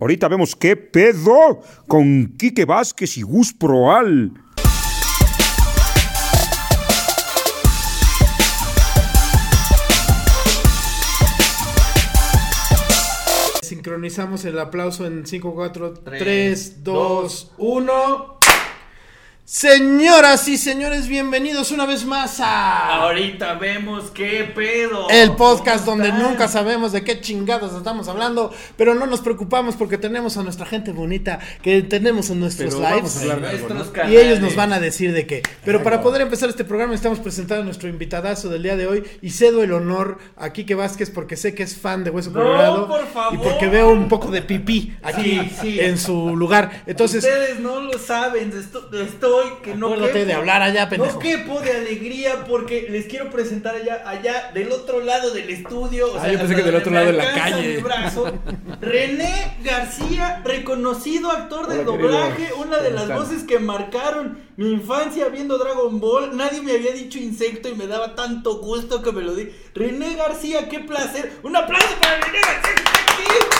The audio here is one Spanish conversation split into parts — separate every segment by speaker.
Speaker 1: Ahorita vemos qué pedo con Quique Vázquez y Gus Proal.
Speaker 2: Sincronizamos el aplauso en 5, 4, 3, 2, 1. Señoras y señores, bienvenidos una vez más a
Speaker 3: Ahorita vemos qué pedo.
Speaker 2: el podcast
Speaker 3: ¿Cómo
Speaker 2: donde
Speaker 3: están?
Speaker 2: nunca sabemos de qué chingados estamos hablando, pero no nos preocupamos porque tenemos a nuestra gente bonita que tenemos en nuestros
Speaker 4: Pero vamos
Speaker 2: lives.
Speaker 4: a hablar de algo,
Speaker 3: Nuestros
Speaker 4: ¿no?
Speaker 3: canales.
Speaker 2: Y ellos nos van a decir de qué. Pero para poder empezar este programa estamos presentando a nuestro invitadazo del día de hoy y cedo el honor a Quique Vázquez porque sé que es fan de Hueso
Speaker 3: No,
Speaker 2: Colorado
Speaker 3: por favor.
Speaker 2: y porque veo un poco de pipí aquí
Speaker 3: Sí, sí.
Speaker 2: en su lugar. Entonces,
Speaker 3: Ustedes no lo saben, esto- estoy que no
Speaker 2: Acuérdate
Speaker 3: quepo.
Speaker 2: de hablar allá, pendejo.
Speaker 3: No quepo de alegría porque les quiero presentar allá, allá del otro lado del estudio. o
Speaker 4: Ah,
Speaker 3: sea,
Speaker 4: yo pensé que del otro
Speaker 3: me
Speaker 4: lado de la
Speaker 3: alcanza
Speaker 4: calle.
Speaker 3: mi brazo, René García, reconocido actor de
Speaker 4: Hola,
Speaker 3: doblaje,
Speaker 4: querido.
Speaker 3: una de
Speaker 4: ¿Cómo
Speaker 3: las
Speaker 4: están?
Speaker 3: voces que marcaron mi infancia viendo Dragon Ball. Nadie me había dicho insecto y me daba tanto gusto que me lo di. René García, qué placer. Un aplauso para René García.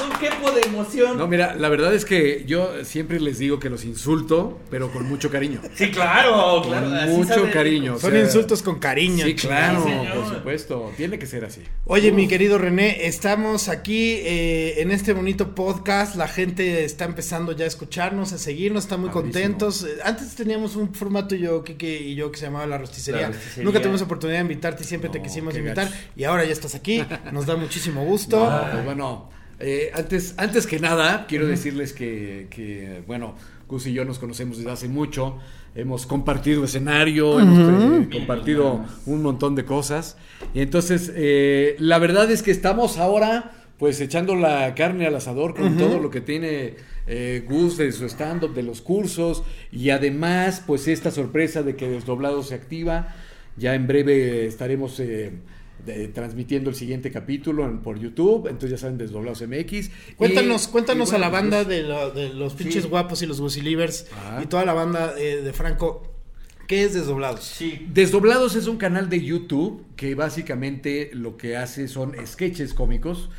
Speaker 3: No, quepo de emoción.
Speaker 4: No, mira, la verdad es que yo siempre les digo que los insulto, pero con mucho cariño.
Speaker 3: Sí, claro,
Speaker 4: Con
Speaker 3: claro. así
Speaker 4: mucho
Speaker 3: sabe-
Speaker 4: cariño. o
Speaker 2: son
Speaker 4: sea,
Speaker 2: insultos con cariño.
Speaker 4: Sí, claro,
Speaker 3: Sí,
Speaker 4: por supuesto. Tiene que ser así.
Speaker 2: Oye, mi querido René, estamos aquí eh, en este bonito podcast. La gente está empezando ya a escucharnos, a seguirnos, están muy contentos. Eh, Antes teníamos un formato yo, Kike y yo, que se llamaba La Rosticería.
Speaker 3: La Rosticería.
Speaker 2: Nunca tuvimos oportunidad de invitarte y siempre te quisimos
Speaker 4: qué
Speaker 2: invitar.
Speaker 4: gacho.
Speaker 2: Y ahora ya estás aquí. Nos da muchísimo gusto.
Speaker 4: No, pues bueno, eh, antes, antes que nada, quiero decirles que, que, bueno, Gus y yo nos conocemos desde hace mucho. Hemos compartido escenario, hemos eh, compartido un montón de cosas. Y entonces, eh, la verdad es que estamos ahora, pues, echando la carne al asador con todo lo que tiene eh, Gus de su stand-up, de los cursos. Y además, pues, esta sorpresa de que Desdoblado se activa. Ya en breve estaremos de- transmitiendo el siguiente capítulo en- por YouTube. Entonces ya saben, Desdoblados MX.
Speaker 2: Cuéntanos,
Speaker 4: Y-
Speaker 2: cuéntanos
Speaker 4: y bueno,
Speaker 2: a la banda
Speaker 4: pues,
Speaker 2: de, lo- de los pinches
Speaker 3: Sí.
Speaker 2: guapos y los Gusilivers y toda la banda eh, de Franco. ¿Qué es Desdoblados?
Speaker 3: Sí.
Speaker 4: Desdoblados es un canal de YouTube que básicamente lo que hace son sketches cómicos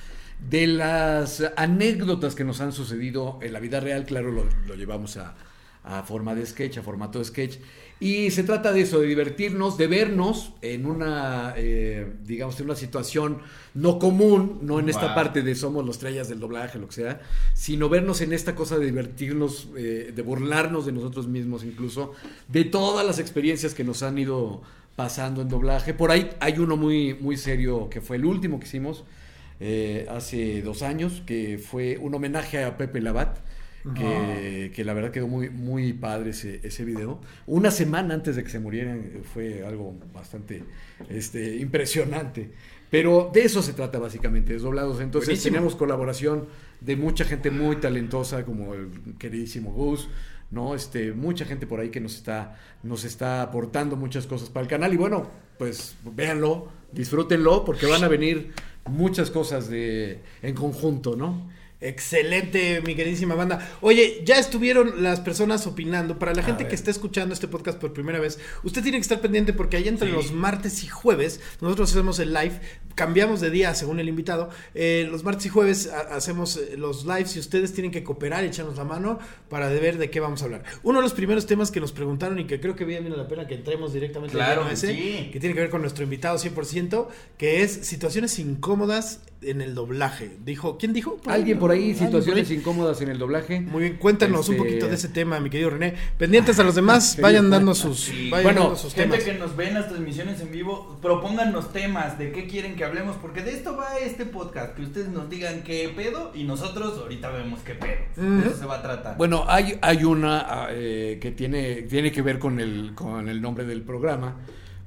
Speaker 4: de las anécdotas que nos han sucedido en la vida real. Claro, lo, lo llevamos a, a forma de sketch, a formato de sketch. Y se trata de eso, de divertirnos, de vernos en una, eh, digamos, en una situación no común, no en esta parte de somos los estrellas del doblaje, lo que sea, sino vernos en esta cosa de divertirnos, eh, de burlarnos de nosotros mismos incluso, de todas las experiencias que nos han ido pasando en doblaje. Por ahí hay uno muy, muy serio que fue el último que hicimos eh, hace dos años, que fue un homenaje a Pepe Labat. Que, que la verdad quedó muy, muy padre ese, ese video. Una semana antes de que se murieran eh, fue algo bastante este, impresionante. Pero de eso se trata básicamente, desdoblados. Entonces
Speaker 3: Buenísimo.
Speaker 4: tenemos colaboración de mucha gente muy talentosa, como el queridísimo Gus, ¿no? Este, mucha gente por ahí que nos está, nos está aportando muchas cosas para el canal. Y bueno, pues véanlo, disfrútenlo, porque van a venir muchas cosas de, en conjunto, ¿no?
Speaker 2: Excelente, mi queridísima banda. Oye, ya estuvieron las personas opinando. Para la gente que está escuchando este podcast por primera vez, usted tiene que estar pendiente porque ahí entre los martes y jueves, nosotros hacemos el live, cambiamos de día según el invitado. Eh, los martes y jueves ha- hacemos eh, los lives y ustedes tienen que cooperar y echarnos la mano para ver de qué vamos a hablar. Uno de los primeros temas que nos preguntaron y que creo que bien la pena que entremos directamente al
Speaker 3: Claro que
Speaker 2: ese,
Speaker 3: sí.
Speaker 2: que tiene que ver con nuestro invitado 100%, que es situaciones incómodas en el doblaje. Dijo, ¿quién dijo?
Speaker 4: Alguien por ahí,
Speaker 2: Alguien por
Speaker 4: situaciones
Speaker 2: ahí.
Speaker 4: incómodas en el doblaje.
Speaker 2: Muy bien, cuéntanos un
Speaker 4: Este-
Speaker 2: poquito de ese tema, mi querido René. Pendientes a los demás, vayan dando sus, vayan
Speaker 4: Bueno,
Speaker 2: dando sus
Speaker 3: Gente
Speaker 2: temas.
Speaker 3: que nos ve en las transmisiones en vivo, propónganos temas de qué quieren que hablemos, porque de esto va este podcast, que ustedes nos digan qué pedo y nosotros ahorita vemos qué pedo. De eso se va a tratar.
Speaker 4: Bueno, hay, hay una ah, eh, que tiene, tiene que ver con el, con el nombre del programa,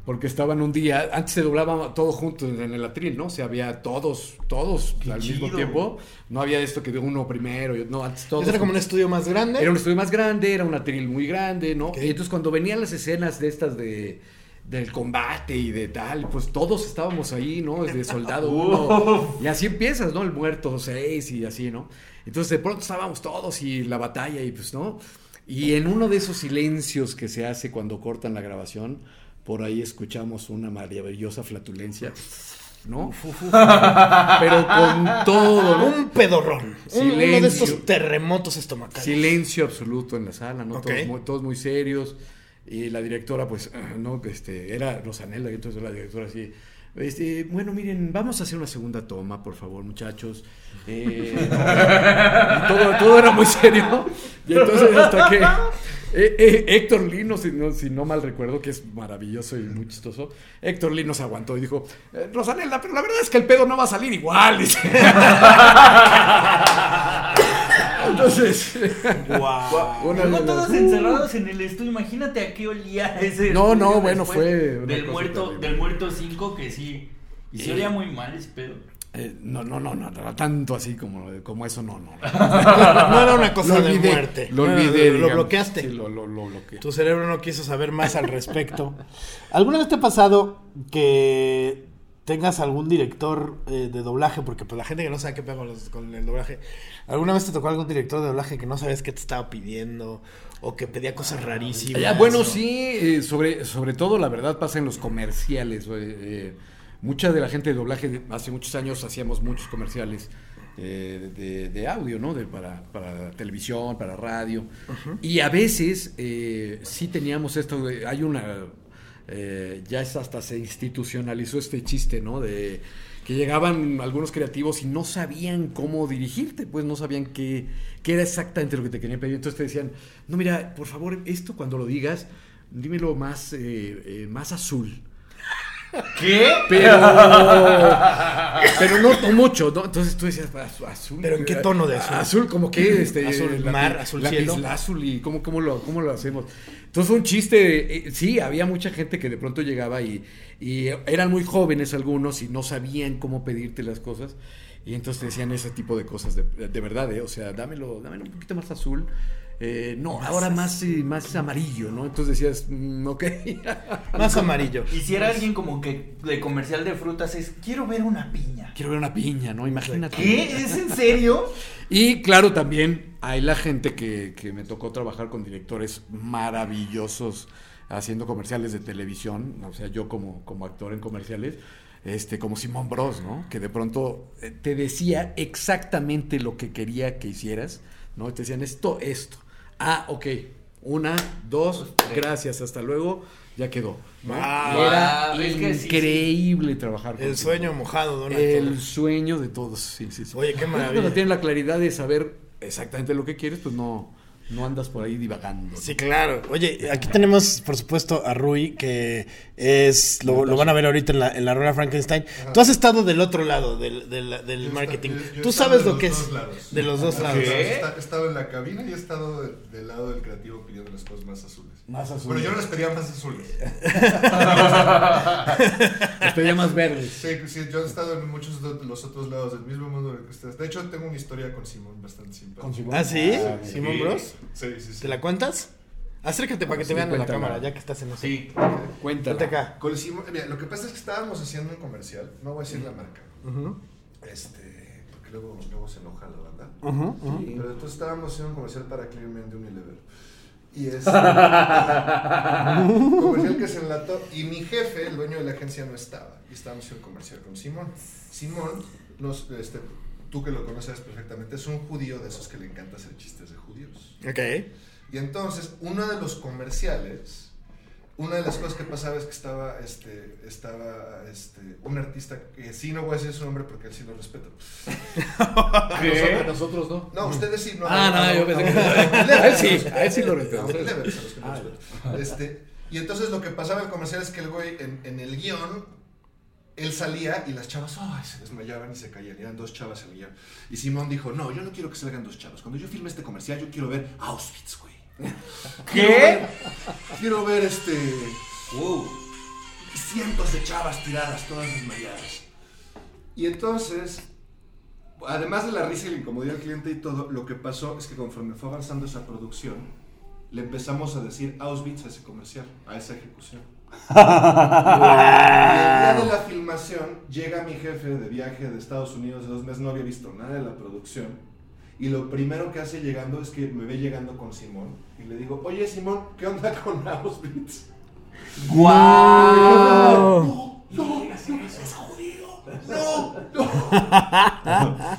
Speaker 4: porque estaban un día, antes se doblaba todo junto en el atril, ¿no? O sea, había todos, todos
Speaker 3: Qué
Speaker 4: al mismo
Speaker 3: chido.
Speaker 4: tiempo. No había esto que de uno primero, y- no, antes todos.
Speaker 2: Era como un estudio más grande.
Speaker 4: Era un estudio más grande, era un atril muy grande, ¿no?
Speaker 2: Ok.
Speaker 4: Y entonces cuando venían las escenas de estas de del combate y de tal, pues todos estábamos ahí, ¿no? Desde soldado uno. Y así empiezas, ¿no? El muerto seis y así, ¿no? Entonces de pronto estábamos todos y la batalla y pues, ¿no? Y en uno de esos silencios que se hace cuando cortan la grabación, por ahí escuchamos una maravillosa flatulencia. ¿no? Pero con todo, ¿no?
Speaker 2: Un pedorrón. Un- Uno de
Speaker 4: Silencio.
Speaker 2: estos terremotos estomacales.
Speaker 4: Silencio absoluto en la sala, ¿no? Todos, muy, todos muy serios. Y la directora, pues, no, este, era Rosanela, y entonces la directora así. Este, bueno, miren, vamos a hacer una segunda toma, por favor, muchachos. Eh, todo, todo era muy serio. Y entonces hasta que eh, eh, Héctor Lee, no, si, no, si no mal recuerdo, que es maravilloso y muy chistoso, Héctor Lee nos aguantó y dijo, eh, Rosanela, pero la verdad es que el pedo no va a salir igual. dice. Entonces,
Speaker 2: Guau.
Speaker 4: una
Speaker 3: Luego todos encerrados en el estudio. Imagínate a qué olía ese.
Speaker 4: No, no, bueno, fue
Speaker 3: Del muerto,
Speaker 4: terrible.
Speaker 3: del muerto 5 que sí. Y se olía muy mal ese pedo.
Speaker 4: Eh, no, no, no, no, no, tanto así como, como eso, no, no.
Speaker 2: No era una cosa
Speaker 4: Lo
Speaker 2: de
Speaker 4: olvidé,
Speaker 2: muerte.
Speaker 4: Lo
Speaker 2: No,
Speaker 4: olvidé.
Speaker 2: Lo, bloqueaste.
Speaker 4: Sí, lo, lo, lo bloqueé.
Speaker 2: Tu cerebro no quiso saber más al respecto. ¿Alguna vez te ha pasado que tengas algún director eh, de doblaje? Porque pues la gente que no sabe qué pega con, los- con el doblaje. ¿Alguna vez te tocó algún director de doblaje que no sabes qué te estaba pidiendo? O que pedía cosas rarísimas.
Speaker 4: Ah, bueno,
Speaker 2: o-
Speaker 4: sí, eh, sobre, sobre todo la verdad pasa en los comerciales. güey, eh, mucha de la gente de doblaje, de- hace muchos años hacíamos muchos comerciales eh, de, de audio, ¿no? De, para, para televisión, para radio. Y a veces eh, sí teníamos esto, de- hay una... eh, ya es hasta se institucionalizó este chiste, ¿no? De que llegaban algunos creativos y no sabían cómo dirigirte, pues no sabían qué, qué era exactamente lo que te querían pedir. Entonces te decían, no, mira, por favor, esto cuando lo digas, dímelo más, eh, eh, más azul.
Speaker 3: ¿Qué?
Speaker 4: Pero, pero no, mucho, ¿no? Entonces tú decías, "Az- azul.
Speaker 2: ¿Pero en qué tono de azul?
Speaker 4: Azul, como que este.
Speaker 2: Azul mar, azul cielo.
Speaker 4: azul y cómo, cómo, lo, cómo lo hacemos. Entonces un chiste, eh, sí, había mucha gente que de pronto llegaba y, y eran muy jóvenes algunos y no sabían cómo pedirte las cosas. Y entonces te decían ese tipo de cosas, de, de verdad, ¿eh? O sea, dámelo, dámelo un poquito más azul. Eh, no, ahora más, eh, más amarillo, ¿no? Entonces decías, mm, ok.
Speaker 2: Más amarillo.
Speaker 3: Y si era alguien como que de comercial de frutas es, quiero ver una piña.
Speaker 4: Quiero ver una piña, ¿no? Imagínate.
Speaker 3: ¿Qué? ¿Es en serio?
Speaker 4: Y claro, también hay la gente que, que me tocó trabajar con directores maravillosos haciendo comerciales de televisión, o sea, yo como, como actor en comerciales, este, como Simón Bros, ¿no? Que de pronto eh, te decía exactamente lo que quería que hicieras, ¿no? Te decían esto, esto. Ah, ok. Una, dos, gracias, hasta luego, ya quedó. ¿no?
Speaker 2: Wow.
Speaker 4: Era
Speaker 3: Es que sí, sí.
Speaker 4: increíble trabajar con
Speaker 2: El sueño mojado actor.
Speaker 4: El sueño de todos, sí, sí, sí.
Speaker 2: Oye, qué
Speaker 4: Cuando
Speaker 2: maravilla.
Speaker 4: tienes la claridad de saber exactamente lo que quieres, pues no, no andas por ahí divagando.
Speaker 2: Sí, claro. Oye, aquí tenemos, por supuesto, a Rui, que es, lo, lo van a ver ahorita en la, en la rueda Frankenstein. Tú has estado del otro lado del, del, del
Speaker 5: Yo
Speaker 2: marketing.
Speaker 5: esta- yo- yo
Speaker 2: Tú sabes lo
Speaker 5: de
Speaker 2: que
Speaker 5: los
Speaker 2: es
Speaker 5: dos lados.
Speaker 2: de los dos lados.
Speaker 5: He esta- he estado en la cabina y he estado de- del lado del creativo pidiendo las cosas más azules.
Speaker 4: Más azules.
Speaker 5: Bueno, yo no les pedía más azules.
Speaker 4: Estoy ya más verde.
Speaker 5: Sí, sí, yo he estado en muchos de los otros lados del mismo mundo en el que ustedes. De hecho, tengo una historia con Simón bastante simpática.
Speaker 2: ¿Ah, sí?
Speaker 4: Ah,
Speaker 2: ¿Simón
Speaker 5: Sí,
Speaker 2: Bros?
Speaker 5: Sí, sí, sí.
Speaker 2: ¿Te la cuentas? Acércate para que te
Speaker 4: Sí,
Speaker 2: vean en la cámara, ya que estás en eso.
Speaker 3: Sí.
Speaker 4: Cuéntala.
Speaker 2: Vente acá.
Speaker 5: Mira, lo que pasa es que estábamos haciendo un comercial, no voy a decir la marca, este, porque luego, luego se enoja la banda. Pero entonces estábamos haciendo un comercial para Clearman de Unilever. Y es un comercial que se enlató. Y mi jefe, el dueño de la agencia, no estaba. Y estábamos haciendo un comercial con Simón. Simón, nos, este, tú que lo conoces perfectamente, es un judío de esos que le encanta hacer chistes de judíos.
Speaker 2: Ok.
Speaker 5: Y entonces, uno de los comerciales, una de las cosas que pasaba es que estaba, este, estaba, este, un artista que sí no voy a decir su nombre porque él sí lo respeto.
Speaker 4: Nosotros, nosotros no.
Speaker 5: No, ustedes sí, no.
Speaker 4: Ah, no, yo pensé que-
Speaker 5: A
Speaker 4: a él sí, a él sí lo respeto.
Speaker 5: Este, y entonces lo que pasaba en el comercial es que el güey, en, en el guion, él salía y las chavas ay, se desmayaban y se caían. Eran dos chavas en el guion. Y Simón dijo, no, yo no quiero que salgan dos chavas. Cuando yo filme este comercial, yo quiero ver Auschwitz, güey.
Speaker 3: ¿Qué?
Speaker 5: Quiero ver este...
Speaker 3: Wow.
Speaker 5: cientos de chavas tiradas, todas desmayadas. Y entonces, además de la risa y la incomodidad del cliente y todo, lo que pasó es que conforme fue avanzando esa producción, le empezamos a decir Auschwitz a ese comercial, a esa ejecución. el día de la filmación llega mi jefe de viaje de Estados Unidos de dos meses, no había visto nada de la producción. Y lo primero que hace llegando es que me ve llegando con Simón y le digo, oye Simón, ¿qué onda con Auschwitz?
Speaker 3: ¡Guau!
Speaker 5: No,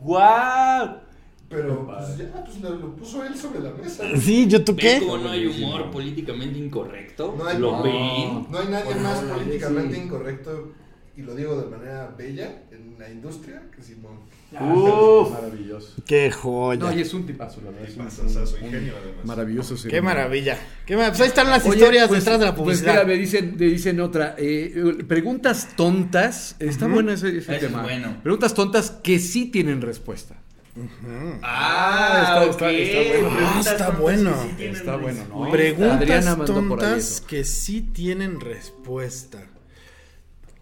Speaker 6: ¡Guau!
Speaker 5: Pero pues ya, pues lo, lo puso él sobre la mesa.
Speaker 2: Sí, ¿yo tú
Speaker 6: ¿Ven
Speaker 2: qué?
Speaker 6: cómo no hay humor políticamente incorrecto?
Speaker 5: No hay-
Speaker 6: ¿Lo
Speaker 5: no.
Speaker 6: ven?
Speaker 5: No hay nadie
Speaker 4: Bueno,
Speaker 5: más
Speaker 4: no,
Speaker 5: políticamente
Speaker 4: sí.
Speaker 5: incorrecto, y lo digo de manera bella, en la industria que Simón.
Speaker 4: Uf. Maravilloso.
Speaker 2: Qué joya.
Speaker 4: No, y es un tipazo, la verdad. Es un,
Speaker 5: Tipazazazo,
Speaker 4: un-
Speaker 5: ingenio, además.
Speaker 4: Maravilloso.
Speaker 2: Qué maravilla. Qué mar- Pues ahí están las
Speaker 4: Oye,
Speaker 2: historias
Speaker 4: pues,
Speaker 2: detrás de la
Speaker 4: Pues
Speaker 2: publicidad.
Speaker 4: mira, me dicen, me dicen otra. eh, preguntas tontas. Está bueno ese, ese
Speaker 6: Ese es
Speaker 4: tema.
Speaker 6: bueno.
Speaker 4: Preguntas tontas que sí tienen respuesta.
Speaker 6: Ah,
Speaker 4: está-
Speaker 6: ok.
Speaker 4: está- está bueno.
Speaker 6: Preguntas
Speaker 2: Ah, está
Speaker 6: tontas
Speaker 2: bueno.
Speaker 6: que sí tienen
Speaker 4: Está bueno.
Speaker 2: Preguntas
Speaker 4: ahí
Speaker 2: tontas que sí tienen respuesta.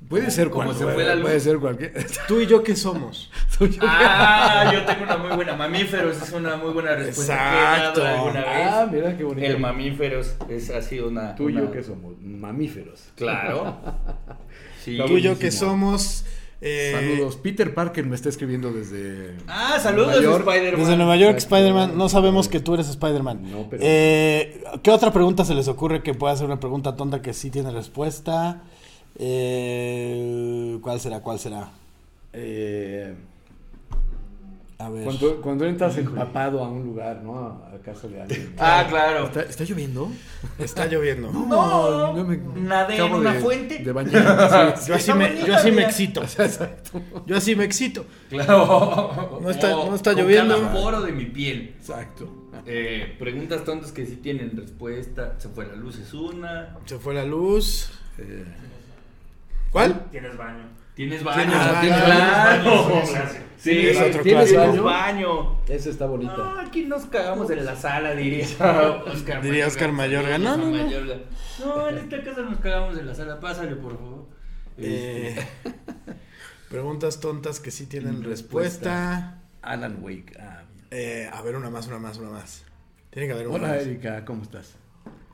Speaker 4: Puede ser
Speaker 6: Como
Speaker 4: cualquier.
Speaker 6: se fue la luz.
Speaker 4: Puede ser cualquier.
Speaker 2: ¿Tú y yo qué somos?
Speaker 4: Yo.
Speaker 6: Ah, yo tengo una muy buena. Mamíferos es una muy buena respuesta
Speaker 2: Exacto.
Speaker 6: que he dado alguna vez.
Speaker 4: Ah, mira qué bonito.
Speaker 6: El mamíferos es así una.
Speaker 4: Tú y yo que somos mamíferos.
Speaker 6: Claro. Sí.
Speaker 2: Tú y yo que
Speaker 4: buenísimo.
Speaker 2: somos. Eh,
Speaker 4: Saludos. Peter Parker me está escribiendo desde.
Speaker 6: Ah, saludos
Speaker 4: Nueva York.
Speaker 6: Spider-Man.
Speaker 2: Desde Nueva York. Spider-Man. No sabemos que tú eres Spider-Man.
Speaker 4: No, pero-
Speaker 2: Eh, ¿Qué otra pregunta se les ocurre que pueda ser una pregunta tonta que sí tiene respuesta? Eh, ¿Cuál será? ¿Cuál será?
Speaker 4: Eh,
Speaker 2: A ver.
Speaker 4: cuando, cuando entras empapado a un lugar, ¿no? A, a casa de alguien.
Speaker 6: Ah, claro.
Speaker 4: ¿Está, está lloviendo?
Speaker 2: Está lloviendo.
Speaker 6: No,
Speaker 4: yo me
Speaker 6: nadé en una
Speaker 4: de-
Speaker 6: fuente.
Speaker 4: De bañar. Sí.
Speaker 2: Yo así, me, yo así me
Speaker 6: mira.
Speaker 2: excito.
Speaker 4: Exacto.
Speaker 2: Yo así me excito.
Speaker 6: Claro.
Speaker 2: No está-
Speaker 6: Oh,
Speaker 2: no está
Speaker 6: con
Speaker 2: lloviendo.
Speaker 6: cada poro de mi piel.
Speaker 4: Exacto.
Speaker 6: Eh, preguntas tontas que sí tienen respuesta. Se fue la luz, es una.
Speaker 2: Se fue la luz.
Speaker 4: Eh,
Speaker 2: ¿Cuál?
Speaker 7: Tienes baño.
Speaker 6: ¿Tienes baño?
Speaker 2: ¿Tienes
Speaker 6: Ah,
Speaker 2: baño?
Speaker 6: Claro. Sí,
Speaker 2: Es otro
Speaker 6: ¿Tienes baño?
Speaker 4: esa está bonita.
Speaker 6: Ah, aquí nos cagamos en la sala, diría Oscar
Speaker 2: Diría Oscar Mayorga. No, no, no.
Speaker 6: Mayorga. No, en esta casa nos cagamos en la sala. Pásale, por favor.
Speaker 2: Eh, preguntas tontas que sí tienen
Speaker 4: Respuesta.
Speaker 2: respuesta.
Speaker 4: Alan Wake. Ah,
Speaker 2: Eh, a ver, una más, una más, una más. Tiene que haber una
Speaker 4: Hola
Speaker 2: más.
Speaker 4: Erika, ¿cómo estás?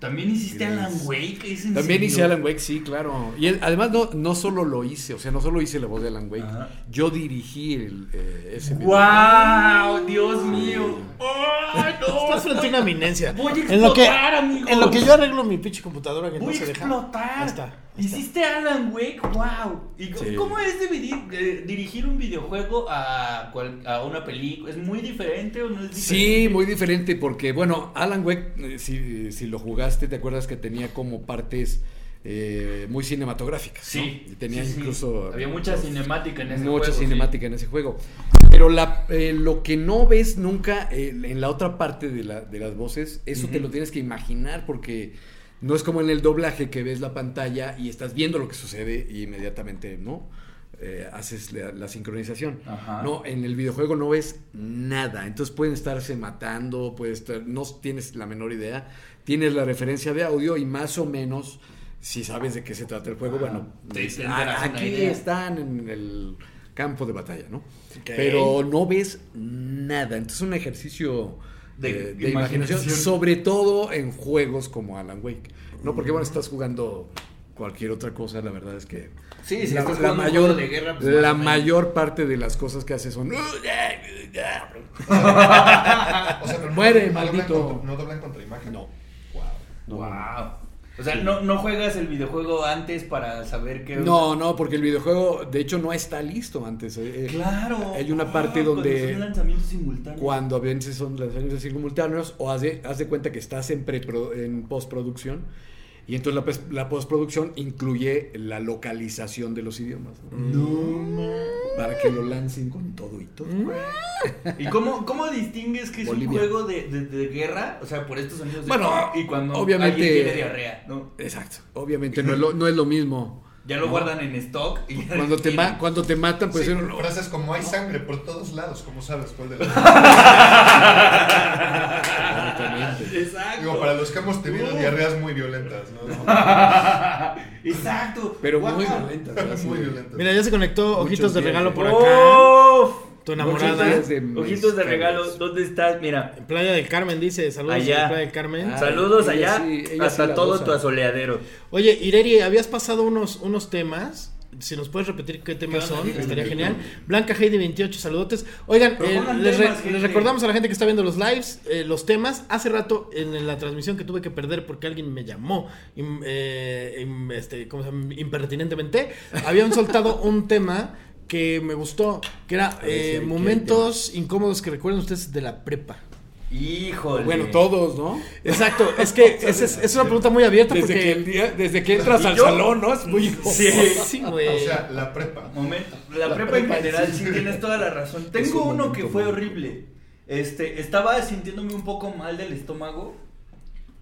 Speaker 6: También hiciste Alan Wake. ¿es en
Speaker 4: También
Speaker 6: serio?
Speaker 4: hice Alan Wake, sí, claro. Y él- además no, no solo lo hice, o sea, no solo hice la voz de Alan Wake,
Speaker 6: Ajá.
Speaker 4: yo dirigí el, eh, ese video.
Speaker 6: ¡Wow! ¡Dios mío! ¡Ay, no!
Speaker 2: Estás frente a una eminencia.
Speaker 6: Voy a
Speaker 2: en lo que,
Speaker 6: explotar, amigos.
Speaker 2: en lo que yo arreglo mi pinche computadora que
Speaker 6: Voy
Speaker 2: no
Speaker 6: a
Speaker 2: se deja.
Speaker 6: explotar.
Speaker 2: Está. ahí está.
Speaker 6: ¿Hiciste Alan Wake? ¡Wow! ¿Y
Speaker 4: Sí.
Speaker 6: cómo es dividir- dirigir un videojuego a, cual- a una película? ¿Es muy diferente o no es diferente?
Speaker 4: Sí, muy diferente porque, bueno, Alan Wake, eh, si, si lo jugaste, te acuerdas que tenía como partes eh, muy cinematográficas. ¿no?
Speaker 6: Sí.
Speaker 4: Y tenía
Speaker 6: sí, sí.
Speaker 4: incluso...
Speaker 6: Había mucha cinemática en ese
Speaker 4: mucha
Speaker 6: juego. sí.
Speaker 4: cinemática en ese juego. Pero la, eh, lo que no ves nunca eh, en la otra parte de, la- de las voces, eso te lo tienes que imaginar porque no es como en el doblaje que ves la pantalla y estás viendo lo que sucede y inmediatamente, ¿no? Eh, haces la, la sincronización.
Speaker 6: Ajá.
Speaker 4: No, en el videojuego no ves nada. Entonces pueden estarse matando, puedes estar, no tienes la menor idea. Tienes la referencia de audio y más o menos, si sabes de qué se trata el juego, bueno,
Speaker 6: Te-
Speaker 4: dices,
Speaker 6: te
Speaker 4: "Ah, aquí
Speaker 6: idea".
Speaker 4: están en el campo de batalla, ¿no? Pero no ves nada. Entonces es un ejercicio
Speaker 6: De
Speaker 4: de, de imaginación,
Speaker 6: imaginación.
Speaker 4: sobre todo en juegos como Alan Wake. No porque bueno, estás jugando cualquier otra cosa, la verdad es que
Speaker 6: Sí, si
Speaker 4: la,
Speaker 6: estás
Speaker 4: la
Speaker 6: jugando un
Speaker 4: mayor,
Speaker 6: juego de guerra, pues,
Speaker 4: la mayor parte de las cosas que haces son
Speaker 5: O sea, pero no-
Speaker 4: Muere,
Speaker 5: no doblan
Speaker 4: maldito.
Speaker 5: contra- no doblan contra imagen.
Speaker 4: no.
Speaker 6: Wow. O sea, no, no juegas el videojuego antes para saber qué.
Speaker 4: No, no, porque el videojuego de hecho no está listo antes. eh, eh,
Speaker 6: Claro.
Speaker 4: Hay una parte
Speaker 6: Ah,
Speaker 4: donde-
Speaker 6: cuando son lanzamientos simultáneos.
Speaker 4: Cuando a veces son lanzamientos simultáneos o haz de, haz de cuenta que estás en, prepro- en postproducción y entonces la, postproducción incluye la localización de los idiomas. ¿no? Para que lo lancen con todo y todo.
Speaker 6: ¿Y cómo, cómo distingues que es
Speaker 4: Bolivia.
Speaker 6: un juego de, de- de guerra? O sea, por estos sonidos de
Speaker 4: Bueno,
Speaker 6: y cuando
Speaker 4: obviamente-
Speaker 6: alguien tiene diarrea, ¿no?
Speaker 4: Exacto. Obviamente no es lo, no es lo mismo.
Speaker 6: Ya lo guardan en stock y
Speaker 4: Cuando te, ma- cuando te matan, pues
Speaker 5: Sí, frases como hay sangre por todos lados, ¿cómo sabes cuál de las
Speaker 6: Exacto.
Speaker 5: Digo, para los que hemos tenido diarreas muy violentas, ¿no?
Speaker 6: Exacto.
Speaker 4: Pero
Speaker 6: Guau.
Speaker 4: muy violentas.
Speaker 5: muy violentas.
Speaker 2: Mira, ya se conectó Ojitos de regalo por acá.
Speaker 6: ¡Oh!
Speaker 2: Tu enamorada.
Speaker 4: Ojitos de
Speaker 6: Ojitos de
Speaker 4: mezcales.
Speaker 6: regalo, ¿dónde estás? Mira.
Speaker 2: En Playa del Carmen dice, saludos
Speaker 6: Allá.
Speaker 2: en Playa del Carmen.
Speaker 6: Saludos
Speaker 4: ella
Speaker 6: allá
Speaker 4: sí, ella sí
Speaker 6: hasta
Speaker 4: la
Speaker 6: todo
Speaker 4: goza.
Speaker 6: tu asoleadero.
Speaker 2: Oye, Ireri, habías pasado unos, unos temas Si nos puedes repetir qué temas son, estaría genial. Blanca Heidi 28, saludotes. Oigan, eh, les,
Speaker 6: temas,
Speaker 2: les recordamos a la gente que está viendo los lives, eh, los temas. Hace rato en la transmisión que tuve que perder porque alguien me llamó, eh, este, ¿cómo se llama? impertinentemente, habían soltado un tema que me gustó, que era
Speaker 4: ver,
Speaker 2: eh,
Speaker 4: sí, ¿qué
Speaker 2: momentos incómodos que recuerdan ustedes de la prepa.
Speaker 6: Híjole.
Speaker 4: Bueno, todos, ¿no?
Speaker 2: Exacto, es que es, es- es una pregunta muy abierta
Speaker 4: Desde
Speaker 2: porque...
Speaker 4: que, el día- desde que entras
Speaker 6: ¿Y
Speaker 4: al
Speaker 6: yo?
Speaker 4: salón, ¿no? Es muy
Speaker 2: Sí, sí, güey.
Speaker 5: O sea, la prepa.
Speaker 6: Momento. La, prepa, en general, sí tienes toda la razón. Tengo
Speaker 4: un
Speaker 6: uno que fue horrible. Este, estaba sintiéndome un poco mal del estómago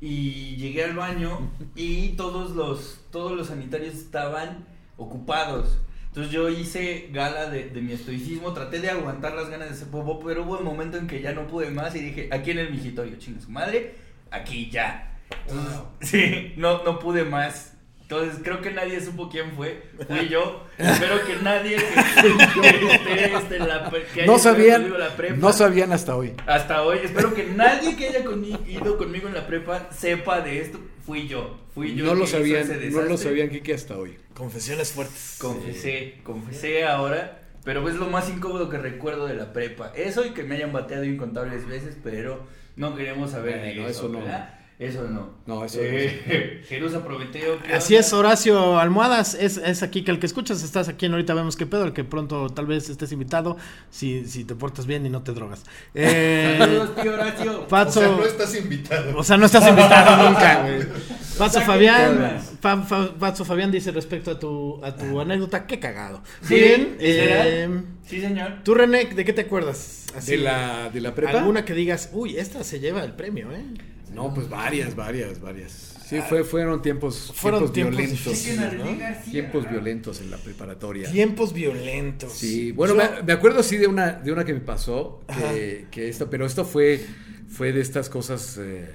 Speaker 6: y llegué al baño y todos los todos los sanitarios estaban ocupados. Entonces yo hice gala de, de mi estoicismo, traté de aguantar las ganas de hacer popó, pero hubo un momento en que ya no pude más y dije, aquí en el mijitorio, chinga su madre, aquí ya. Entonces, sí, no, no pude más. Entonces creo que nadie supo quién fue, fui yo. Espero que nadie que, que esté este, en la, que haya
Speaker 4: No sabían,
Speaker 6: la prepa,
Speaker 4: no sabían hasta hoy.
Speaker 6: hasta hoy. Espero que nadie que haya conmi- ido conmigo en la prepa sepa de esto. Fui yo, fui yo.
Speaker 4: No lo sabían, no lo sabían Kike hasta hoy.
Speaker 2: Confesiones fuertes.
Speaker 6: Confesé, confesé ahora, pero es lo más incómodo que recuerdo de la prepa. Eso y que me hayan bateado incontables veces, pero no queremos saber
Speaker 4: Bueno,
Speaker 6: de eso,
Speaker 4: eso no.
Speaker 6: ¿verdad? Eso no.
Speaker 4: No, eso
Speaker 6: eh, Jerusa Prometeo. ¿qué
Speaker 2: Así
Speaker 6: onda?
Speaker 2: es, Horacio Almohadas, es, es aquí que el que escuchas estás aquí en Ahorita Vemos qué pedo, el que pronto tal vez estés invitado si, si te portas bien y no te drogas. Eh,
Speaker 6: Saludos, tío Horacio.
Speaker 5: O
Speaker 2: Patso,
Speaker 5: sea, no estás invitado.
Speaker 2: o sea, no estás invitado nunca,
Speaker 6: Saquen
Speaker 2: Fabián. Fa- Fa- Fabián dice respecto a tu, a tu anécdota, qué cagado.
Speaker 6: Sí,
Speaker 2: Bien, eh,
Speaker 6: Sí, señor.
Speaker 2: tú René, ¿de qué te acuerdas? Así,
Speaker 4: ¿De la, de la prepa?
Speaker 2: Alguna que digas, uy, esta se lleva el premio, ¿eh?
Speaker 4: No, pues varias, varias, varias. Sí, fue, fueron tiempos,
Speaker 2: Fueron
Speaker 4: tiempos,
Speaker 2: tiempos
Speaker 4: violentos. Tiempos violentos en la preparatoria.
Speaker 2: Tiempos violentos.
Speaker 4: Sí, bueno,
Speaker 2: Yo-
Speaker 4: me, me acuerdo sí de una, de una que me pasó, que, que esto, pero esto fue, fue de estas cosas eh,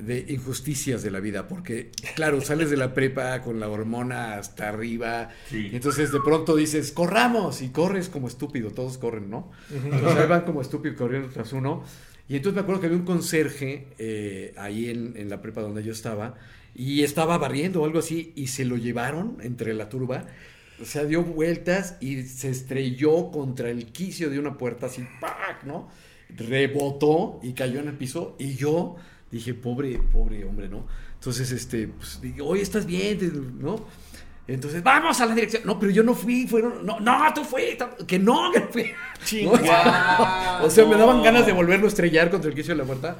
Speaker 4: de injusticias de la vida, porque claro, sales de la prepa con la hormona hasta arriba,
Speaker 6: Sí.
Speaker 4: y entonces de pronto dices, corramos, y corres como estúpido, todos corren, ¿no? Entonces ahí van como estúpidos corriendo tras uno, y entonces me acuerdo que había un conserje eh, ahí en, en la prepa donde yo estaba, y estaba barriendo o algo así, y se lo llevaron entre la turba, o sea, dio vueltas y se estrelló contra el quicio de una puerta así, ¡pac! ¿no? Rebotó y cayó en el piso y yo dije, pobre, pobre hombre, ¿no? Entonces, este, pues, oye, ¿estás bien? ¿No? Entonces, vamos a la dirección. No, pero yo no fui, fueron, no, no, tú fuiste, que no, que fui. ¿No?
Speaker 6: Guau,
Speaker 4: o sea, me daban ganas de volverlo a estrellar contra el quicio de la puerta.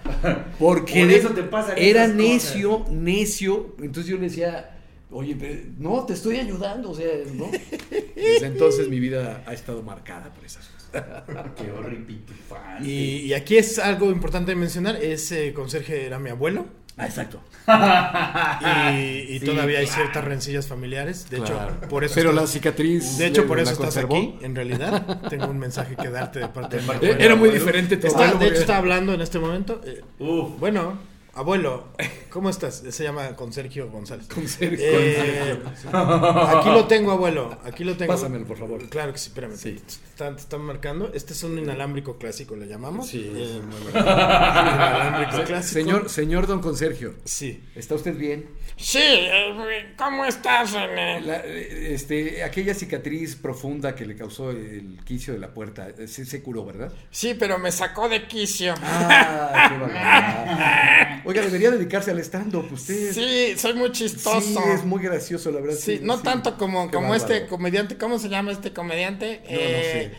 Speaker 4: Porque
Speaker 6: Por eso te pasan
Speaker 4: era
Speaker 6: cosas.
Speaker 4: necio, necio. Entonces yo le decía, oye, pero no, te estoy ayudando, o sea, ¿no? Desde entonces mi vida ha estado marcada por esas cosas.
Speaker 6: Qué horripitufante.
Speaker 2: Y, y aquí es algo importante de mencionar, ese conserje era mi abuelo
Speaker 4: Ah, exacto.
Speaker 2: y, y
Speaker 6: Sí,
Speaker 2: todavía hay
Speaker 6: claro.
Speaker 2: ciertas rencillas familiares, de
Speaker 4: Claro.
Speaker 2: hecho, por eso
Speaker 4: Pero
Speaker 2: estás-
Speaker 4: la cicatriz.
Speaker 2: de hecho por eso estás
Speaker 4: conservó.
Speaker 2: aquí, en realidad, tengo un mensaje que darte de parte de abuelo.
Speaker 4: Era muy diferente tu
Speaker 2: Está- de hecho está hablando en este momento. eh,
Speaker 6: Uf.
Speaker 2: bueno, abuelo, ¿cómo estás? Se llama Consergio González.
Speaker 4: Consergio.
Speaker 2: Eh, aquí lo tengo, abuelo. Aquí lo tengo.
Speaker 4: Pásamelo, por favor.
Speaker 2: Claro que sí, espérame.
Speaker 4: Sí.
Speaker 2: Están, te están marcando. Este es un inalámbrico clásico, le llamamos.
Speaker 4: Sí.
Speaker 2: Eh, muy bueno. inalámbrico clásico.
Speaker 4: Señor, señor Don Consergio,
Speaker 2: Sí.
Speaker 4: ¿está usted bien?
Speaker 2: Sí, eh, ¿cómo estás, René?
Speaker 4: La- eh, este, aquella cicatriz profunda que le causó el quicio de la puerta, sí se curó, ¿verdad?
Speaker 2: Sí, pero me sacó de quicio.
Speaker 4: Ah, qué. Oiga, debería dedicarse al stand-up, usted.
Speaker 2: Sí, soy muy chistoso.
Speaker 4: Sí, es muy gracioso, la verdad.
Speaker 2: Sí, no tanto como,
Speaker 4: Qué
Speaker 2: como
Speaker 4: bárbaro.
Speaker 2: este comediante, ¿cómo se llama este comediante?
Speaker 4: No, no sé.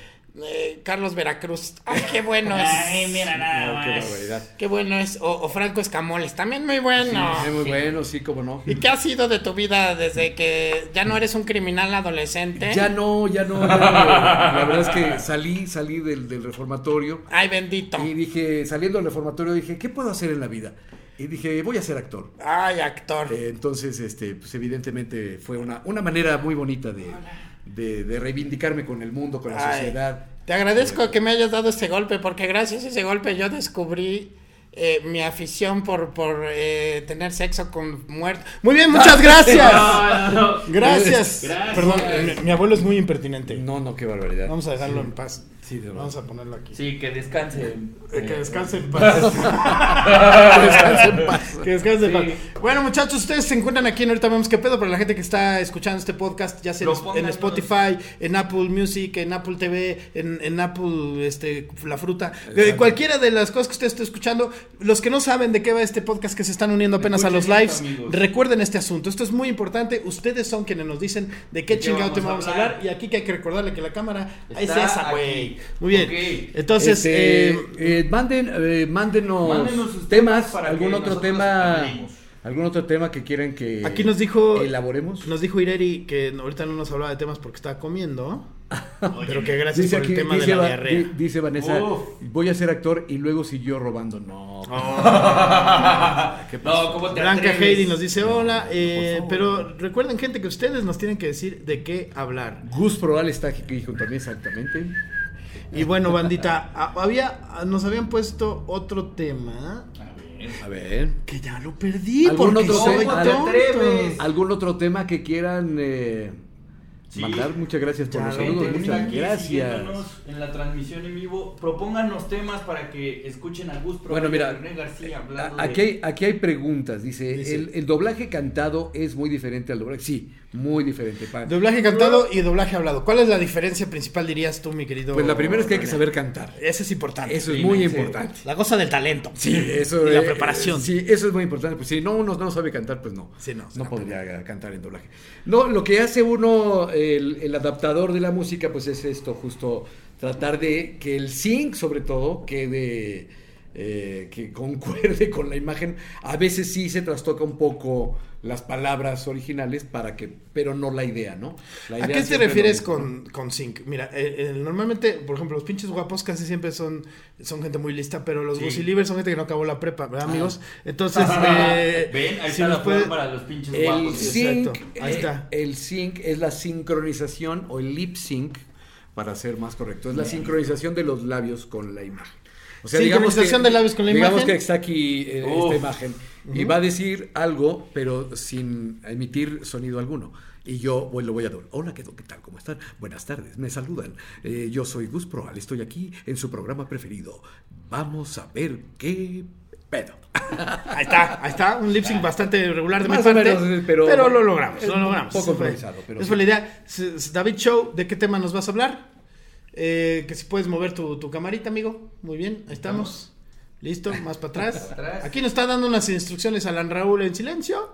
Speaker 2: Eh, Carlos Veracruz. Ay, qué bueno es.
Speaker 6: Ay, mira nada
Speaker 4: No, qué barbaridad.
Speaker 2: Qué bueno es. O, o Franco Escamoles, también muy bueno.
Speaker 4: Sí, muy bueno, sí, cómo no.
Speaker 2: ¿Y qué ha sido de tu vida desde que ya no eres un criminal adolescente?
Speaker 4: Ya no, ya no, ya no. La verdad es que salí, salí del, del reformatorio
Speaker 2: Ay, bendito.
Speaker 4: y dije, saliendo del reformatorio, dije, ¿qué puedo hacer en la vida? Y dije, voy a ser actor.
Speaker 2: Ay, actor.
Speaker 4: Eh, entonces, este, pues evidentemente fue una, una manera muy bonita de, de, de reivindicarme con el mundo, con la
Speaker 2: Ay.
Speaker 4: sociedad.
Speaker 2: Te agradezco que me hayas dado ese golpe, porque gracias a ese golpe yo descubrí eh, mi afición por, por eh, tener sexo con muertos. Muy bien, muchas gracias.
Speaker 6: No, no, no.
Speaker 2: Gracias.
Speaker 6: Gracias.
Speaker 2: Perdón, mi, mi abuelo es muy impertinente.
Speaker 4: No, no, qué barbaridad.
Speaker 2: Vamos a dejarlo en paz.
Speaker 4: Sí, de verdad.
Speaker 2: Vamos a ponerlo aquí.
Speaker 6: Sí, que descanse.
Speaker 2: Eh, Que descanse en paz.
Speaker 4: Que descanse en paz.
Speaker 2: que descanse en
Speaker 6: Sí.
Speaker 2: Bueno, muchachos, ustedes se encuentran aquí en Ahorita Vemos qué pedo. Para la gente que está escuchando este podcast, ya sea en, Spotify, en Apple Music, en Apple TV, en, en Apple este, La Fruta. Eh, cualquiera de las cosas que usted esté escuchando, los que no saben de qué va este podcast, que se están uniendo apenas a los lives,
Speaker 6: amigos.
Speaker 2: recuerden este asunto. Esto es muy importante. Ustedes son quienes nos dicen de qué
Speaker 6: ¿De qué
Speaker 2: chingado
Speaker 6: vamos
Speaker 2: tema
Speaker 6: a
Speaker 2: vamos a
Speaker 6: hablar?
Speaker 2: hablar. Y aquí que hay que recordarle que la cámara es esa, güey. Muy bien. Entonces,
Speaker 4: Este,
Speaker 2: eh,
Speaker 4: eh, manden, eh, mándenos, temas,
Speaker 6: para
Speaker 4: algún otro tema,
Speaker 6: hablemos.
Speaker 4: algún otro tema que quieran que
Speaker 2: Aquí nos dijo-
Speaker 4: elaboremos.
Speaker 2: Nos dijo Ireri que ahorita no nos hablaba de temas porque estaba comiendo. pero que gracias
Speaker 4: Dice
Speaker 2: por
Speaker 4: aquí,
Speaker 2: el tema
Speaker 4: dice,
Speaker 2: de la diarrea.
Speaker 4: di- dice Vanessa,
Speaker 6: Uf.
Speaker 4: voy a ser actor y luego siguió robando. No.
Speaker 6: No, ¿cómo te
Speaker 2: Blanca
Speaker 6: atreves?
Speaker 2: Heidi nos dice hola, eh, pero recuerden gente que ustedes nos tienen que decir de qué hablar.
Speaker 4: Gus Proal está aquí junto a mí exactamente.
Speaker 2: Y bueno, bandita, había, nos habían puesto otro tema
Speaker 4: A ver.
Speaker 2: que ya lo perdí
Speaker 4: ¿Algún otro tema? ¿Algún otro tema que quieran eh,
Speaker 6: Sí.
Speaker 4: mandar? Muchas gracias por
Speaker 2: Ya,
Speaker 4: los saludos. Muchas
Speaker 6: aquí
Speaker 4: gracias.
Speaker 6: En la transmisión en vivo, propónganos temas para que escuchen a Gus
Speaker 4: Bueno, mira,
Speaker 6: René García hablando
Speaker 4: A- Aquí
Speaker 6: de-
Speaker 4: hay, aquí hay preguntas. Dice,
Speaker 2: Dice-
Speaker 4: el, el doblaje cantado es muy diferente al doblaje. Sí, muy diferente.
Speaker 2: Doblaje cantado y doblaje hablado. ¿Cuál es la diferencia principal, dirías tú, mi querido?
Speaker 4: Pues la primera es que hay que saber cantar.
Speaker 2: Eso es importante.
Speaker 4: Eso es
Speaker 6: Sí,
Speaker 4: muy
Speaker 6: sí.
Speaker 4: importante.
Speaker 2: La cosa del talento.
Speaker 4: Sí, eso
Speaker 2: Y la
Speaker 4: eh,
Speaker 2: preparación.
Speaker 4: Sí, eso es muy importante. Pues si no uno no sabe cantar, pues no.
Speaker 2: Sí, no,
Speaker 4: no podría cantar en doblaje. No, lo que hace uno, el, adaptador de la música, pues es esto, justo tratar de que el sync, sobre todo, quede, eh, que concuerde con la imagen. A veces sí se trastoca un poco las palabras originales para que, pero no la idea, ¿no? La
Speaker 2: ¿A qué te refieres con, con sync? Mira, eh, eh, normalmente, por ejemplo, los pinches guapos casi siempre son, son gente muy lista, pero los
Speaker 6: Sí.
Speaker 2: Gusilivers son gente que no acabó la prepa,
Speaker 4: Ah.
Speaker 2: ¿verdad, amigos? Entonces, eh,
Speaker 6: Ven, ahí
Speaker 2: si
Speaker 6: está la
Speaker 2: puede-
Speaker 6: para los pinches
Speaker 4: El
Speaker 6: guapos.
Speaker 2: Exacto, ahí está.
Speaker 4: el sync es la sincronización o el lip sync, para ser más correcto, es la sincronización de los labios con la imagen. O
Speaker 2: Sincronización de labios con la
Speaker 4: digamos
Speaker 2: imagen.
Speaker 4: que está aquí eh, esta imagen y va a decir algo, pero sin emitir sonido alguno. Y yo pues, lo voy a dar. Hola, ¿qué, qué tal? ¿Cómo están? Buenas tardes, me saludan. Eh, yo soy Gus Proal, estoy aquí en su programa preferido. Vamos a ver qué pedo.
Speaker 2: Ahí está, ahí está, un lip sync bastante regular de mi
Speaker 4: Más o
Speaker 2: parte,
Speaker 4: menos, eh, pero-
Speaker 2: lo logramos, lo logramos.
Speaker 4: un poco improvisado, pero
Speaker 2: esa
Speaker 4: sí.
Speaker 2: fue la idea. David Show, ¿de qué tema nos vas a hablar? Eh, que si puedes mover tu, tu camarita, amigo. Muy bien, ahí estamos. Listo, más para atrás.
Speaker 6: Para atrás.
Speaker 2: Aquí nos está dando unas instrucciones Alan Raúl en silencio,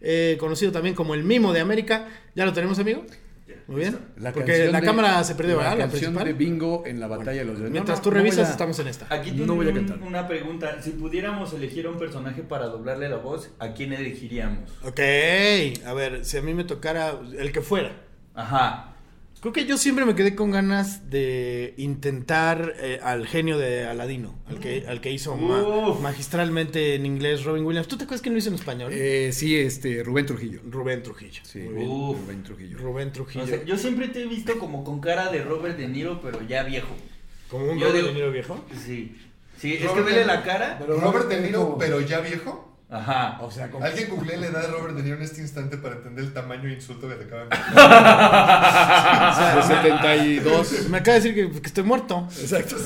Speaker 2: eh, conocido también como el mimo de América. ¿Ya lo tenemos, amigo? Muy bien. Porque
Speaker 4: canción
Speaker 2: la
Speaker 4: de-
Speaker 2: cámara se perdió,
Speaker 4: La
Speaker 2: ¿verdad? La
Speaker 4: canción
Speaker 2: principal.
Speaker 4: de Bingo en la batalla de los de-
Speaker 2: Mientras
Speaker 4: No,
Speaker 2: tú
Speaker 4: no, no
Speaker 2: revisas,
Speaker 4: voy a-
Speaker 2: estamos en esta.
Speaker 6: Aquí
Speaker 4: No voy a
Speaker 6: un-
Speaker 4: cantar.
Speaker 6: una pregunta. Si pudiéramos elegir a un personaje para doblarle la voz, ¿a quién elegiríamos?
Speaker 2: Ok, a ver, si a mí me tocara el que fuera.
Speaker 6: Ajá.
Speaker 2: Creo que yo siempre me quedé con ganas de intentar eh, al genio de Aladino, al que, al que hizo ma- magistralmente en inglés Robin Williams. ¿Tú te acuerdas quién lo hizo en español?
Speaker 4: Eh, sí, este, Rubén Trujillo.
Speaker 2: Rubén Trujillo.
Speaker 4: Sí.
Speaker 6: Uf.
Speaker 4: Rubén Trujillo.
Speaker 2: Rubén Trujillo.
Speaker 6: O sea, yo siempre te he visto como con cara de Robert De Niro, pero ya viejo.
Speaker 2: Como un
Speaker 6: yo
Speaker 2: Robert
Speaker 6: digo-
Speaker 2: De Niro viejo.
Speaker 6: Sí. Sí, es que vele la cara.
Speaker 4: Pero
Speaker 5: Robert De Niro, pero ya viejo.
Speaker 6: Ajá.
Speaker 4: O sea, como...
Speaker 5: Alguien googleé la edad de Robert De Niro en este instante para entender el tamaño e insulto que te acaban de
Speaker 4: de 72.
Speaker 2: Me acaba de decir que, que estoy muerto.
Speaker 4: Exacto.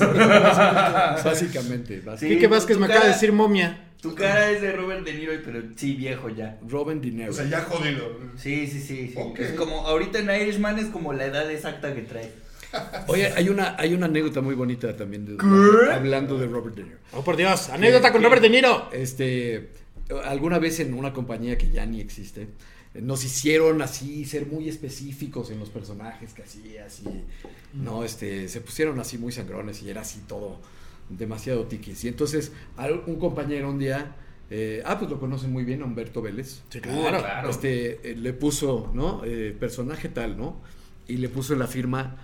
Speaker 4: Básicamente. básicamente.
Speaker 6: Sí,
Speaker 2: Vázquez me acaba de decir momia.
Speaker 6: Tu cara es de Robert De Niro, pero sí viejo ya.
Speaker 4: Robin Dinero.
Speaker 5: O sea, ya jodido.
Speaker 6: Sí, sí, sí. sí. Es como, ahorita en Irishman es como la edad exacta que trae.
Speaker 4: Oye, hay una, hay una anécdota muy bonita también de, hablando de Robert De Niro.
Speaker 2: Oh, por Dios. Anécdota con Robert De Niro.
Speaker 4: Este, alguna vez en una compañía que ya ni existe, nos hicieron así ser muy específicos en los personajes que así, así, no, este, se pusieron así muy sangrones y era así todo demasiado tiquis. Y entonces un compañero un día, eh, ah, pues lo conocen muy bien, a Humberto Vélez.
Speaker 2: Sí,
Speaker 6: claro. claro.
Speaker 4: Este, eh, le puso, ¿no? Eh, personaje tal, ¿no? Y le puso la firma,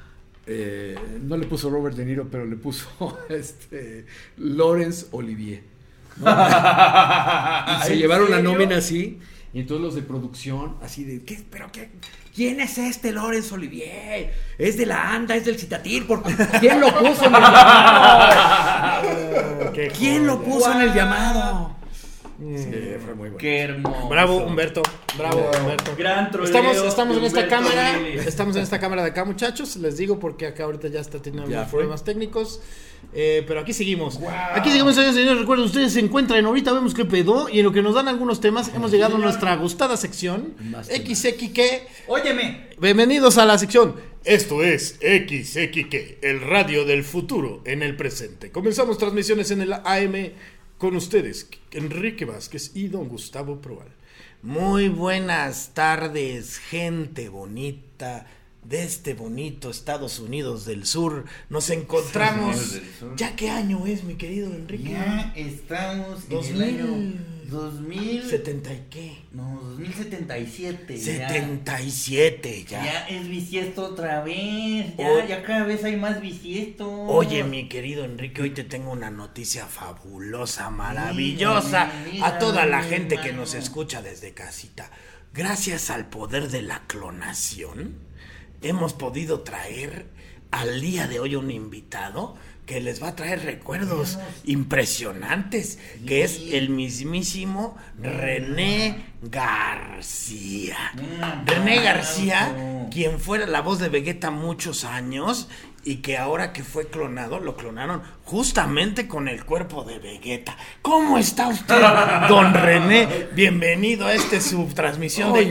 Speaker 4: eh, no le puso Robert De Niro, pero le puso este, Laurence Olivier. ¿No? y se
Speaker 6: ¿En
Speaker 4: llevaron la
Speaker 6: serio?
Speaker 4: nómina así, y entonces los de producción, así de, ¿qué? ¿Pero qué? ¿Quién es este Laurence Olivier? Es de la ANDA, es del Citatir, ¿por? ¿quién lo puso en el llamado? ¿Quién lo puso en el llamado? Sí, fue muy bueno.
Speaker 6: Qué hermoso.
Speaker 2: Bravo, Humberto. Bravo, Humberto.
Speaker 6: Gran troleo
Speaker 2: Estamos, en esta
Speaker 6: Humberto
Speaker 2: cámara.
Speaker 6: Vélez.
Speaker 2: Estamos en esta cámara de acá, muchachos. Les digo porque acá ahorita ya está teniendo
Speaker 4: Ya
Speaker 2: algunos
Speaker 4: fue.
Speaker 2: problemas técnicos. Eh, pero aquí seguimos. Aquí seguimos, señores, señores. Recuerden, ustedes se encuentran ahorita, vemos qué pedo. Y en lo que nos dan algunos temas, hemos llegado a nuestra gustada sección. XXK.
Speaker 6: Óyeme.
Speaker 2: Bienvenidos a la sección. Esto es XXK, el radio del futuro en el presente. Comenzamos transmisiones en el AM con ustedes, Enrique Vázquez y don Gustavo Proal. Muy buenas tardes, gente bonita de este bonito Estados Unidos del Sur. Nos encontramos. ¿Ya qué año es, mi querido Enrique?
Speaker 6: Ya estamos en
Speaker 2: 2000.
Speaker 6: el año 2000.
Speaker 2: ¿70 y qué?
Speaker 6: No, 2077. ya.
Speaker 2: 77 ya.
Speaker 6: Ya es bisiesto otra vez. Ya, ya cada vez hay más bisiesto.
Speaker 2: Oye, mi querido Enrique, hoy te tengo una noticia fabulosa, maravillosa.
Speaker 6: Mira,
Speaker 2: A toda la gente que nos escucha desde casita. Gracias al poder de la clonación, hemos podido traer al día de hoy un invitado que les va a traer recuerdos impresionantes, que es el mismísimo René García. René. García, quien fuera la voz de Vegeta muchos años y que ahora que fue clonado, lo clonaron justamente con el cuerpo de Vegeta. ¿Cómo está usted, don René? Bienvenido a esta subtransmisión de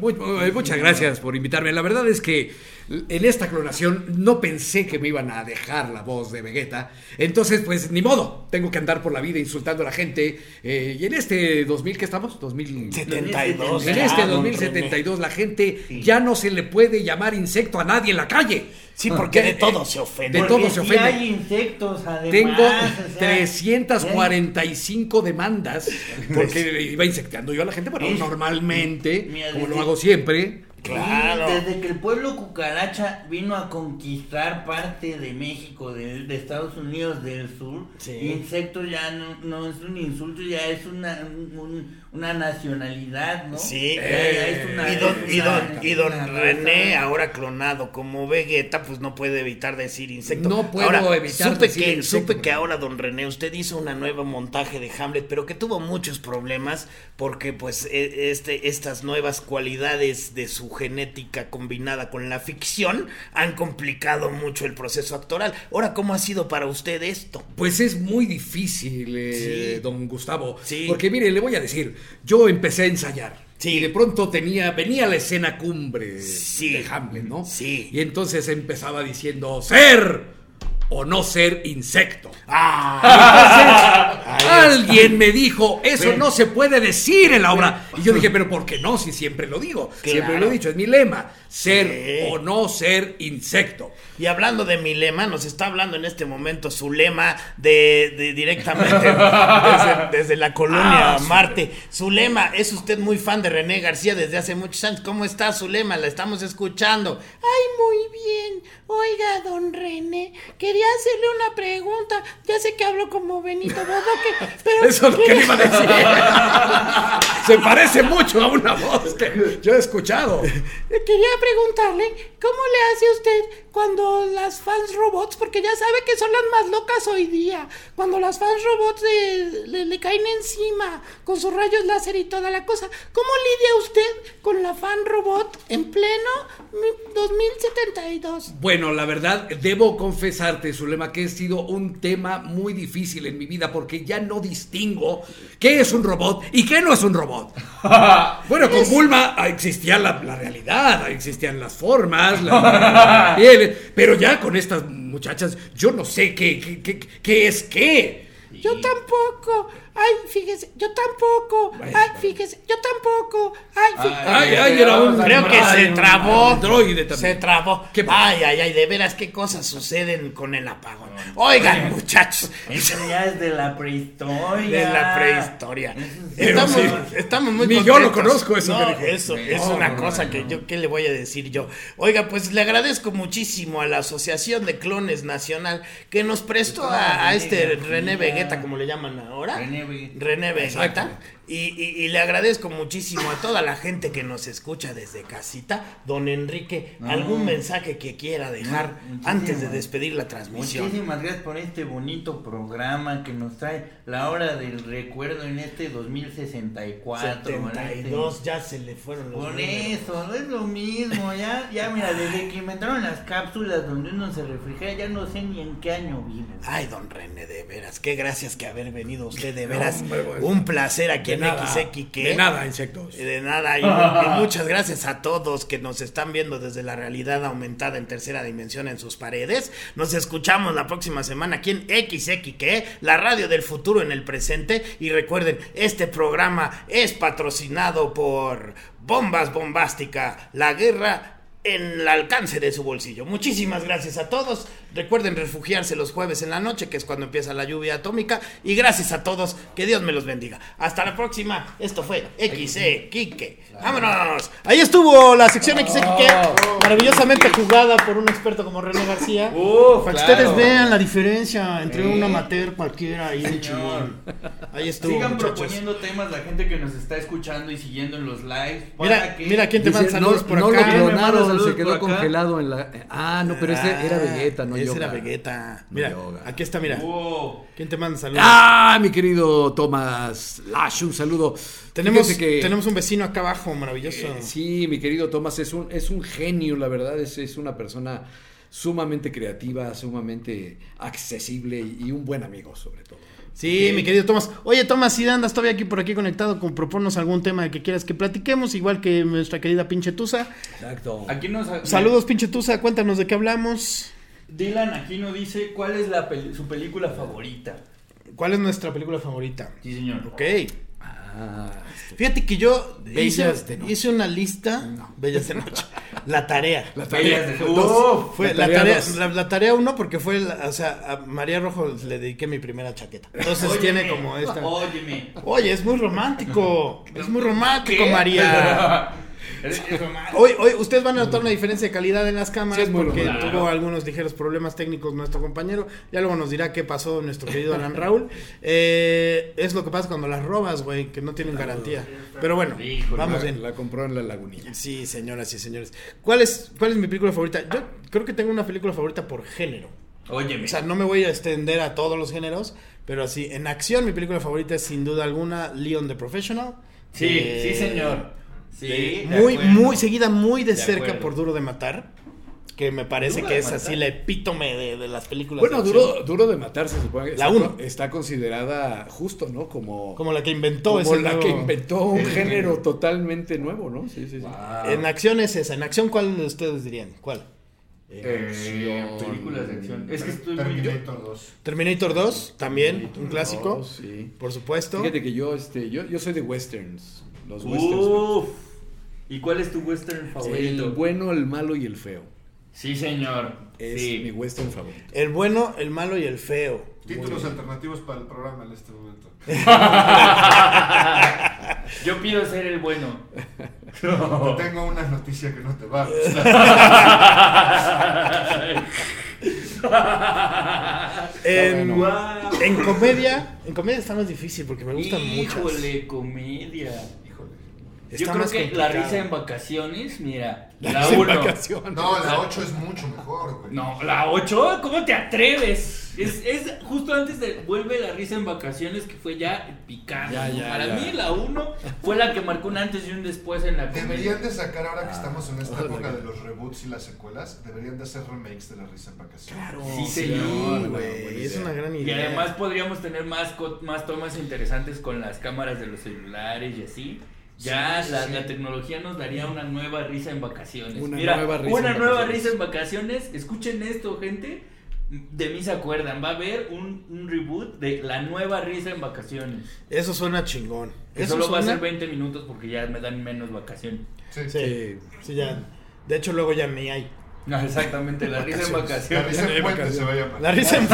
Speaker 4: mu- eh, muchas gracias por invitarme. La verdad es que en esta clonación no pensé que me iban a dejar la voz de Vegeta. Entonces, pues ni modo. Tengo que andar por la vida insultando a la gente. Eh, y en este 2000, ¿qué estamos? 2000.
Speaker 2: 72.
Speaker 4: En este
Speaker 2: don
Speaker 4: 2072 la gente
Speaker 6: Sí.
Speaker 4: ya no se le puede llamar insecto a nadie en la calle.
Speaker 2: Sí, porque de todo se ofende.
Speaker 4: De
Speaker 6: Porque
Speaker 4: todo se ofende.
Speaker 6: hay insectos, además.
Speaker 4: Tengo
Speaker 6: o sea,
Speaker 4: 345 demandas porque iba insectando yo a la gente, bueno,
Speaker 6: Es-
Speaker 4: normalmente, como lo hago siempre.
Speaker 2: Claro.
Speaker 6: Desde que el pueblo cucaracha vino a conquistar parte de México, de, de Estados Unidos del sur,
Speaker 2: Sí.
Speaker 6: insecto ya no, no es un insulto, ya es una, un- una nacionalidad, ¿no?
Speaker 2: Sí,
Speaker 6: es una-
Speaker 2: y don,
Speaker 6: es
Speaker 2: y don,
Speaker 6: una-
Speaker 2: y don René,
Speaker 6: raza.
Speaker 2: ahora clonado como Vegeta, pues no puede evitar decir insecto.
Speaker 4: No puedo
Speaker 2: Ahora,
Speaker 4: evitar
Speaker 2: supe
Speaker 4: decir
Speaker 2: que,
Speaker 4: insecto.
Speaker 2: Supe que ahora, don René, usted hizo una nueva montaje de Hamlet, pero que tuvo muchos problemas porque pues e- este, estas nuevas cualidades de su genética combinada con la ficción han complicado mucho el proceso actoral. Ahora, ¿cómo ha sido para usted esto?
Speaker 4: Pues es muy difícil, eh,
Speaker 2: Sí.
Speaker 4: don Gustavo.
Speaker 2: Sí.
Speaker 4: Porque mire, le voy a decir, yo empecé a ensayar.
Speaker 2: Sí.
Speaker 4: Y de pronto tenía, venía la escena cumbre
Speaker 2: Sí.
Speaker 4: de Hamlet, ¿no?
Speaker 2: Sí.
Speaker 4: Y entonces empezaba diciendo, ser o no ser insecto.
Speaker 2: Ah,
Speaker 4: Alguien me dijo, eso no se puede decir en la obra. Y yo dije, pero ¿por qué no? Si siempre lo digo. Siempre lo he dicho, es mi lema. Ser
Speaker 2: Sí.
Speaker 4: o no ser insecto.
Speaker 2: Y hablando de mi lema, nos está hablando en este momento su lema de, de directamente desde, desde la colonia
Speaker 4: Ah, sí.
Speaker 2: Marte. Su lema, es usted muy fan de René García desde hace muchos años. ¿Cómo está su lema? La estamos escuchando. Ay, muy bien. Oiga, don René, quería hacerle una pregunta. Ya sé que hablo como Benito Bodoque, pero...
Speaker 4: Eso es lo que le iba a decir. Se parece mucho a una voz que yo he escuchado.
Speaker 2: Quería preguntarle, ¿cómo le hace usted cuando las fans robots, porque ya sabe que son las más locas hoy día, cuando las fans robots le, le- caen encima con sus rayos láser y toda la cosa, ¿cómo lidia usted con la fan robot en pleno mi- 2072?
Speaker 4: Bueno, la verdad, debo confesarte, Zulema, que ha sido un tema muy difícil en mi vida porque ya no distingo qué es un robot y qué no es un robot. Bueno, con Bulma ah, existía la, la realidad, existían las formas, la, la piel, pero ya con estas muchachas, yo no sé qué, qué, qué- qué es qué.
Speaker 2: Yo tampoco. Ay, fíjese, yo tampoco. Ay, fíjese, yo tampoco. Ay, fíjese.
Speaker 4: Ay, ay, era un-
Speaker 2: Creo que se trabó.
Speaker 4: androide también.
Speaker 2: Se trabó. Ay, ay, ay, de veras, qué cosas suceden con el apagón. Oigan, muchachos.
Speaker 6: Eso ya es de la prehistoria.
Speaker 2: De la prehistoria. Estamos,
Speaker 4: sí.
Speaker 2: estamos muy
Speaker 4: Ni yo
Speaker 2: contentos.
Speaker 4: lo conozco, eso
Speaker 2: No,
Speaker 4: que dijo.
Speaker 2: eso es una
Speaker 4: no,
Speaker 2: cosa
Speaker 4: no,
Speaker 2: que
Speaker 4: no.
Speaker 2: yo, ¿qué le voy a decir yo? Oiga, pues le agradezco muchísimo a la Asociación de Clones Nacional que nos prestó a, a este René Vegeta Vegeta, como le llaman ahora.
Speaker 6: René Vegeta.
Speaker 2: René
Speaker 4: Exacto.
Speaker 2: Vegeta. Y, y- y le agradezco muchísimo a toda la gente que nos escucha desde casita. Don Enrique,
Speaker 6: No.
Speaker 2: ¿algún mensaje que quiera dejar
Speaker 6: No,
Speaker 2: antes de despedir la transmisión?
Speaker 6: Muchísimas gracias por este bonito programa que nos trae la hora del recuerdo en este 2064. ¿verdad?
Speaker 2: 72, ya se le fueron los
Speaker 6: Por
Speaker 2: números.
Speaker 6: eso, no es lo mismo, ya, ya mira, desde que inventaron las cápsulas donde uno se refrigera, ya no sé ni en qué año vivo.
Speaker 2: Ay, don René, de veras, qué gracias que haber venido usted, de veras.
Speaker 4: pues,
Speaker 2: un placer aquí en
Speaker 4: de nada, insectos.
Speaker 2: De nada, y, y muchas gracias a todos que nos están viendo desde la realidad aumentada en tercera dimensión en sus paredes. Nos escuchamos la próxima semana aquí en XX, la radio del futuro en el presente. Y recuerden, este programa es patrocinado por Bombas Bombástica, la guerra en el alcance de su bolsillo. Muchísimas gracias a todos. Recuerden refugiarse los jueves en la noche, que es cuando empieza la lluvia atómica. Y gracias a todos. Que Dios me los bendiga. Hasta la próxima. Esto fue XE Quique. ¡Vámonos! Ahí estuvo la sección XE Quique. Maravillosamente jugada por un experto como René García.
Speaker 6: Uf,
Speaker 2: para que
Speaker 6: claro.
Speaker 2: ustedes vean la diferencia entre un amateur cualquiera y un chingón. Ahí estuvo,
Speaker 6: Sigan
Speaker 2: muchachos.
Speaker 6: proponiendo temas la gente que nos está escuchando y siguiendo en los lives.
Speaker 2: Mira,
Speaker 6: que-
Speaker 2: mira quién te manda saludos
Speaker 4: no,
Speaker 2: por
Speaker 4: no
Speaker 2: acá.
Speaker 4: lo clonaron, se quedó
Speaker 6: por acá.
Speaker 4: congelado en la. Ah, no, pero ese era Vegeta, no
Speaker 2: Ese
Speaker 4: Yoga.
Speaker 2: era Vegeta. Mira,
Speaker 4: Yoga.
Speaker 2: aquí está, mira.
Speaker 6: Wow.
Speaker 2: ¿Quién te manda saludos?
Speaker 4: Ah, mi querido Tomás Lash, un saludo.
Speaker 2: tenemos,
Speaker 4: que-
Speaker 2: tenemos un vecino acá abajo, maravilloso.
Speaker 4: Eh, sí, mi querido Tomás es un, es un genio, la verdad, es, es una persona sumamente creativa, sumamente accesible y, y un buen amigo, sobre todo.
Speaker 2: Sí, mi querido Tomás. Oye, Tomás, si andas todavía aquí por aquí conectado, con proponos algún tema que quieras que platiquemos, igual que nuestra querida pinche Tusa.
Speaker 4: Exacto.
Speaker 6: Aquí nos
Speaker 2: Saludos, pinche Tusa, cuéntanos de qué hablamos.
Speaker 6: Dylan Aquino dice cuál es la peli- su película favorita.
Speaker 2: ¿Cuál es nuestra película favorita?
Speaker 6: Sí, señor.
Speaker 2: Ok.
Speaker 4: Ah,
Speaker 2: Fíjate que yo hice,
Speaker 4: Bellas de noche.
Speaker 2: hice una lista. Bellas de noche. La tarea.
Speaker 4: la
Speaker 6: Bellas
Speaker 4: tarea.
Speaker 6: de-
Speaker 2: Fue
Speaker 4: La
Speaker 2: la
Speaker 4: tarea
Speaker 2: tarea,
Speaker 4: dos.
Speaker 2: la, la tarea uno porque fue, la- o sea, a María Rojo le dediqué mi primera chaqueta. Entonces
Speaker 6: Óyeme,
Speaker 2: tiene como esta.
Speaker 6: Óyeme.
Speaker 2: Oye, es muy romántico. Es muy romántico,
Speaker 6: ¿Qué?
Speaker 2: María. Hoy, hoy ustedes van a notar una diferencia de calidad en las cámaras
Speaker 4: Sí,
Speaker 2: porque
Speaker 6: claro.
Speaker 2: tuvo algunos ligeros problemas técnicos nuestro compañero. Ya luego nos dirá qué pasó nuestro querido Alan Raúl. Eh, es lo que pasa cuando las robas, güey, que no tienen garantía. Pero bueno,
Speaker 6: Híjole.
Speaker 2: vamos
Speaker 4: La,
Speaker 2: bien.
Speaker 4: la compró en la lagunilla.
Speaker 2: Sí, señoras y señores. ¿Cuál es, ¿Cuál es mi película favorita? Yo creo que tengo una película favorita por género.
Speaker 6: Óyeme.
Speaker 2: O sea, no me voy a extender a todos los géneros, pero así, en acción mi película favorita es sin duda alguna Leon the Professional.
Speaker 6: sí,
Speaker 2: Eh,
Speaker 6: sí, señor. Sí,
Speaker 2: muy,
Speaker 6: acuerdo.
Speaker 2: muy seguida, muy de,
Speaker 6: De
Speaker 2: cerca
Speaker 6: acuerdo.
Speaker 2: por Duro de Matar. Que me parece
Speaker 6: Duro
Speaker 2: que es así
Speaker 6: Matar.
Speaker 2: la epítome de, de las películas.
Speaker 4: Bueno,
Speaker 2: de
Speaker 4: duro, duro de matarse, se supone. que
Speaker 2: La
Speaker 4: está,
Speaker 2: uno.
Speaker 4: está considerada justo, ¿no? Como,
Speaker 2: Como la que inventó
Speaker 4: como
Speaker 2: ese
Speaker 4: la
Speaker 2: nuevo-
Speaker 4: que inventó un género totalmente nuevo, ¿no? Sí, sí, sí.
Speaker 6: Wow.
Speaker 2: En acción es esa. En acción, ¿cuál de ustedes dirían? ¿Cuál?
Speaker 6: Eh, películas de acción. Es que estoy muy.
Speaker 5: Terminator 2.
Speaker 2: Terminator 2, también, un clásico.
Speaker 4: sí.
Speaker 2: Por supuesto.
Speaker 4: Fíjate que yo, este, yo, yo soy de westerns. Los westerns.
Speaker 6: ¿Y cuál es tu western
Speaker 4: El
Speaker 6: favorito?
Speaker 4: bueno, el malo y el feo.
Speaker 6: Sí, señor.
Speaker 4: Es
Speaker 6: sí.
Speaker 4: mi western favorito.
Speaker 2: El bueno, el malo y el feo.
Speaker 5: Títulos alternativos para el programa en este momento.
Speaker 6: Yo pido ser el bueno.
Speaker 5: Te tengo una noticia que no te va.
Speaker 2: En, comedia, en comedia está más difícil porque me gustan muchas.
Speaker 6: Híjole, comedia. Yo creo
Speaker 2: más
Speaker 6: que la risa en vacaciones, mira,
Speaker 4: La
Speaker 6: la
Speaker 4: en
Speaker 6: 1.
Speaker 4: vacaciones.
Speaker 5: No, la 8 es mucho mejor, güey.
Speaker 6: No, la 8, ¿cómo te atreves? Es, es justo antes de Vuelve la risa en vacaciones que fue ya picante.
Speaker 4: Ya,
Speaker 6: Para
Speaker 4: ya.
Speaker 6: mí la 1 fue la que marcó un antes y un después en la comedia.
Speaker 5: Deberían de sacar ahora que
Speaker 4: Ah.
Speaker 5: estamos en esta época de los reboots y las secuelas, deberían de hacer remakes de la risa en vacaciones.
Speaker 2: Claro.
Speaker 6: Sí,
Speaker 2: Sí,
Speaker 6: señor.
Speaker 2: güey,
Speaker 4: buena
Speaker 2: es una gran
Speaker 6: Y
Speaker 2: idea.
Speaker 6: además podríamos tener más, más tomas interesantes con las cámaras de los celulares y así. Ya
Speaker 5: Sí,
Speaker 6: la,
Speaker 5: sí.
Speaker 6: la tecnología nos daría una nueva risa en vacaciones.
Speaker 4: Una
Speaker 6: Mira,
Speaker 4: nueva risa
Speaker 6: una
Speaker 4: en
Speaker 6: nueva
Speaker 4: vacaciones.
Speaker 6: risa en vacaciones. Escuchen esto, gente. De mí se acuerdan. Va a haber un, un reboot de la nueva risa en vacaciones.
Speaker 2: Eso suena chingón.
Speaker 6: Que
Speaker 2: Eso
Speaker 6: solo va a ser 20 minutos porque ya me dan menos vacaciones.
Speaker 5: Sí.
Speaker 2: Sí, sí, ya. De hecho, luego ya ni hay.
Speaker 6: No, exactamente, la risa en
Speaker 5: La
Speaker 6: vacaciones.
Speaker 5: risa en puente
Speaker 4: vacaciones.
Speaker 5: se va a llamar.
Speaker 2: La risa en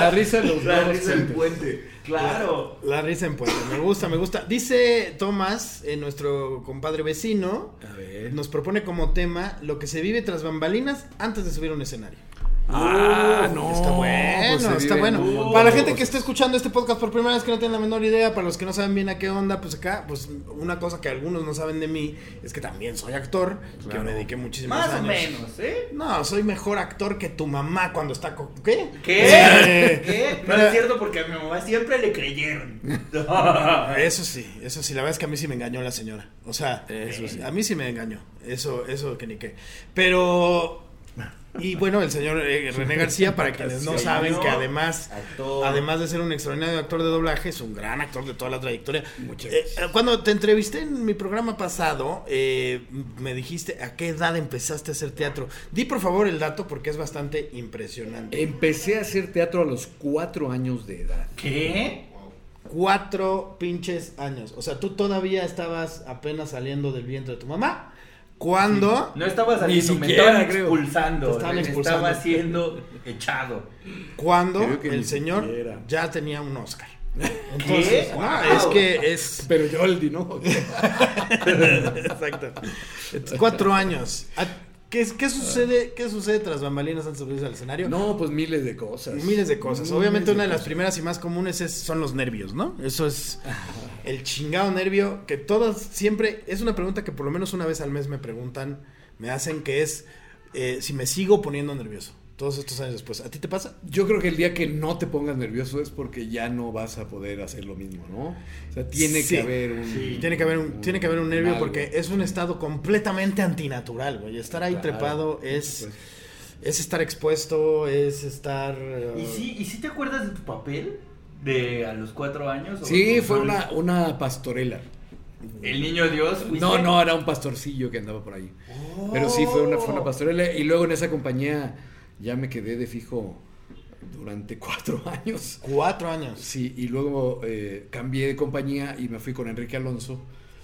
Speaker 4: La risa de los
Speaker 6: La risa en puente. Claro.
Speaker 2: La risa en puente. Me gusta, me gusta. Dice Tomás, eh, nuestro compadre vecino,
Speaker 4: A ver.
Speaker 2: nos propone como tema lo que se vive tras bambalinas antes de subir a un escenario.
Speaker 4: Ah, no.
Speaker 2: Está bueno,
Speaker 4: pues se
Speaker 2: está bueno. Para la gente que
Speaker 4: cosas.
Speaker 2: esté escuchando este podcast por primera vez que no tienen la menor idea, para los que no saben bien a qué onda, pues acá, pues una cosa que algunos no saben de mí es que también soy actor, que me dediqué muchísimos
Speaker 6: Más
Speaker 2: años.
Speaker 6: o menos, ¿eh?
Speaker 2: No, soy mejor actor que tu mamá cuando está con... ¿Qué?
Speaker 6: ¿Qué?
Speaker 2: Eh,
Speaker 6: ¿Qué? No es cierto porque a mi mamá siempre le creyeron.
Speaker 2: Eso sí, eso sí, la verdad es que a mí sí me engañó la señora. O sea, eso sí, a mí sí me engañó. Eso, eso que ni qué. Pero. Y bueno, el señor eh, René García, para quienes no saben que además,
Speaker 6: actor.
Speaker 2: además de ser un extraordinario actor de doblaje, es un gran actor de toda la trayectoria.
Speaker 4: Muchas
Speaker 2: Eh, cuando te entrevisté en mi programa pasado, eh, me dijiste a qué edad empezaste a hacer teatro. Di por favor el dato porque es bastante impresionante.
Speaker 4: Empecé a hacer teatro a los cuatro años de edad.
Speaker 6: ¿Qué?
Speaker 2: Cuatro pinches años. O sea, tú todavía estabas apenas saliendo del vientre de tu mamá. Cuando
Speaker 6: No estaba saliendo, me
Speaker 4: siquiera,
Speaker 6: estaban
Speaker 4: creo.
Speaker 6: expulsando.
Speaker 2: Te estaban expulsando.
Speaker 6: Estaba siendo echado.
Speaker 2: cuando
Speaker 4: ni
Speaker 2: el señor
Speaker 4: siquiera.
Speaker 2: ya tenía un Oscar. Entonces, no,
Speaker 6: Wow.
Speaker 2: es que es
Speaker 4: Pero Yoldi, ¿no?
Speaker 2: exacto. Cuatro años. ¿A- ¿Qué, qué sucede? ¿Qué sucede tras bambalinas antes de subirse al escenario?
Speaker 4: No, pues miles de cosas.
Speaker 2: Miles de cosas.
Speaker 4: Miles
Speaker 2: Obviamente una de las primeras y más comunes es, son los nervios, ¿no? Eso es el chingado nervio que todas siempre es una pregunta que por lo menos una vez al mes me preguntan, me hacen que es eh, si me sigo poniendo nervioso. Todos estos años después. ¿A ti te pasa?
Speaker 4: Yo creo que el día que no te pongas nervioso es porque ya no vas a poder hacer lo mismo, ¿no? O sea, tiene
Speaker 2: Sí.
Speaker 4: que haber un...
Speaker 2: Tiene que haber un, tiene que haber un nervio porque es un estado completamente antinatural, güey. Estar ahí
Speaker 4: Claro,
Speaker 2: trepado es, es estar expuesto, es estar...
Speaker 6: ¿Y
Speaker 2: uh,
Speaker 6: sí, ¿Y sí te acuerdas de tu papel? ¿De a los cuatro años? o-
Speaker 4: Sí, fue
Speaker 6: no?
Speaker 4: una, una pastorela.
Speaker 6: ¿El niño Dios? fuiste?
Speaker 4: No, no, era un pastorcillo que andaba por ahí. Pero sí, fue una, fue una pastorela. Y luego en esa compañía ya me quedé de fijo durante cuatro años.
Speaker 2: Cuatro años.
Speaker 4: Sí, y luego eh, cambié de compañía y me fui con Enrique Alonso,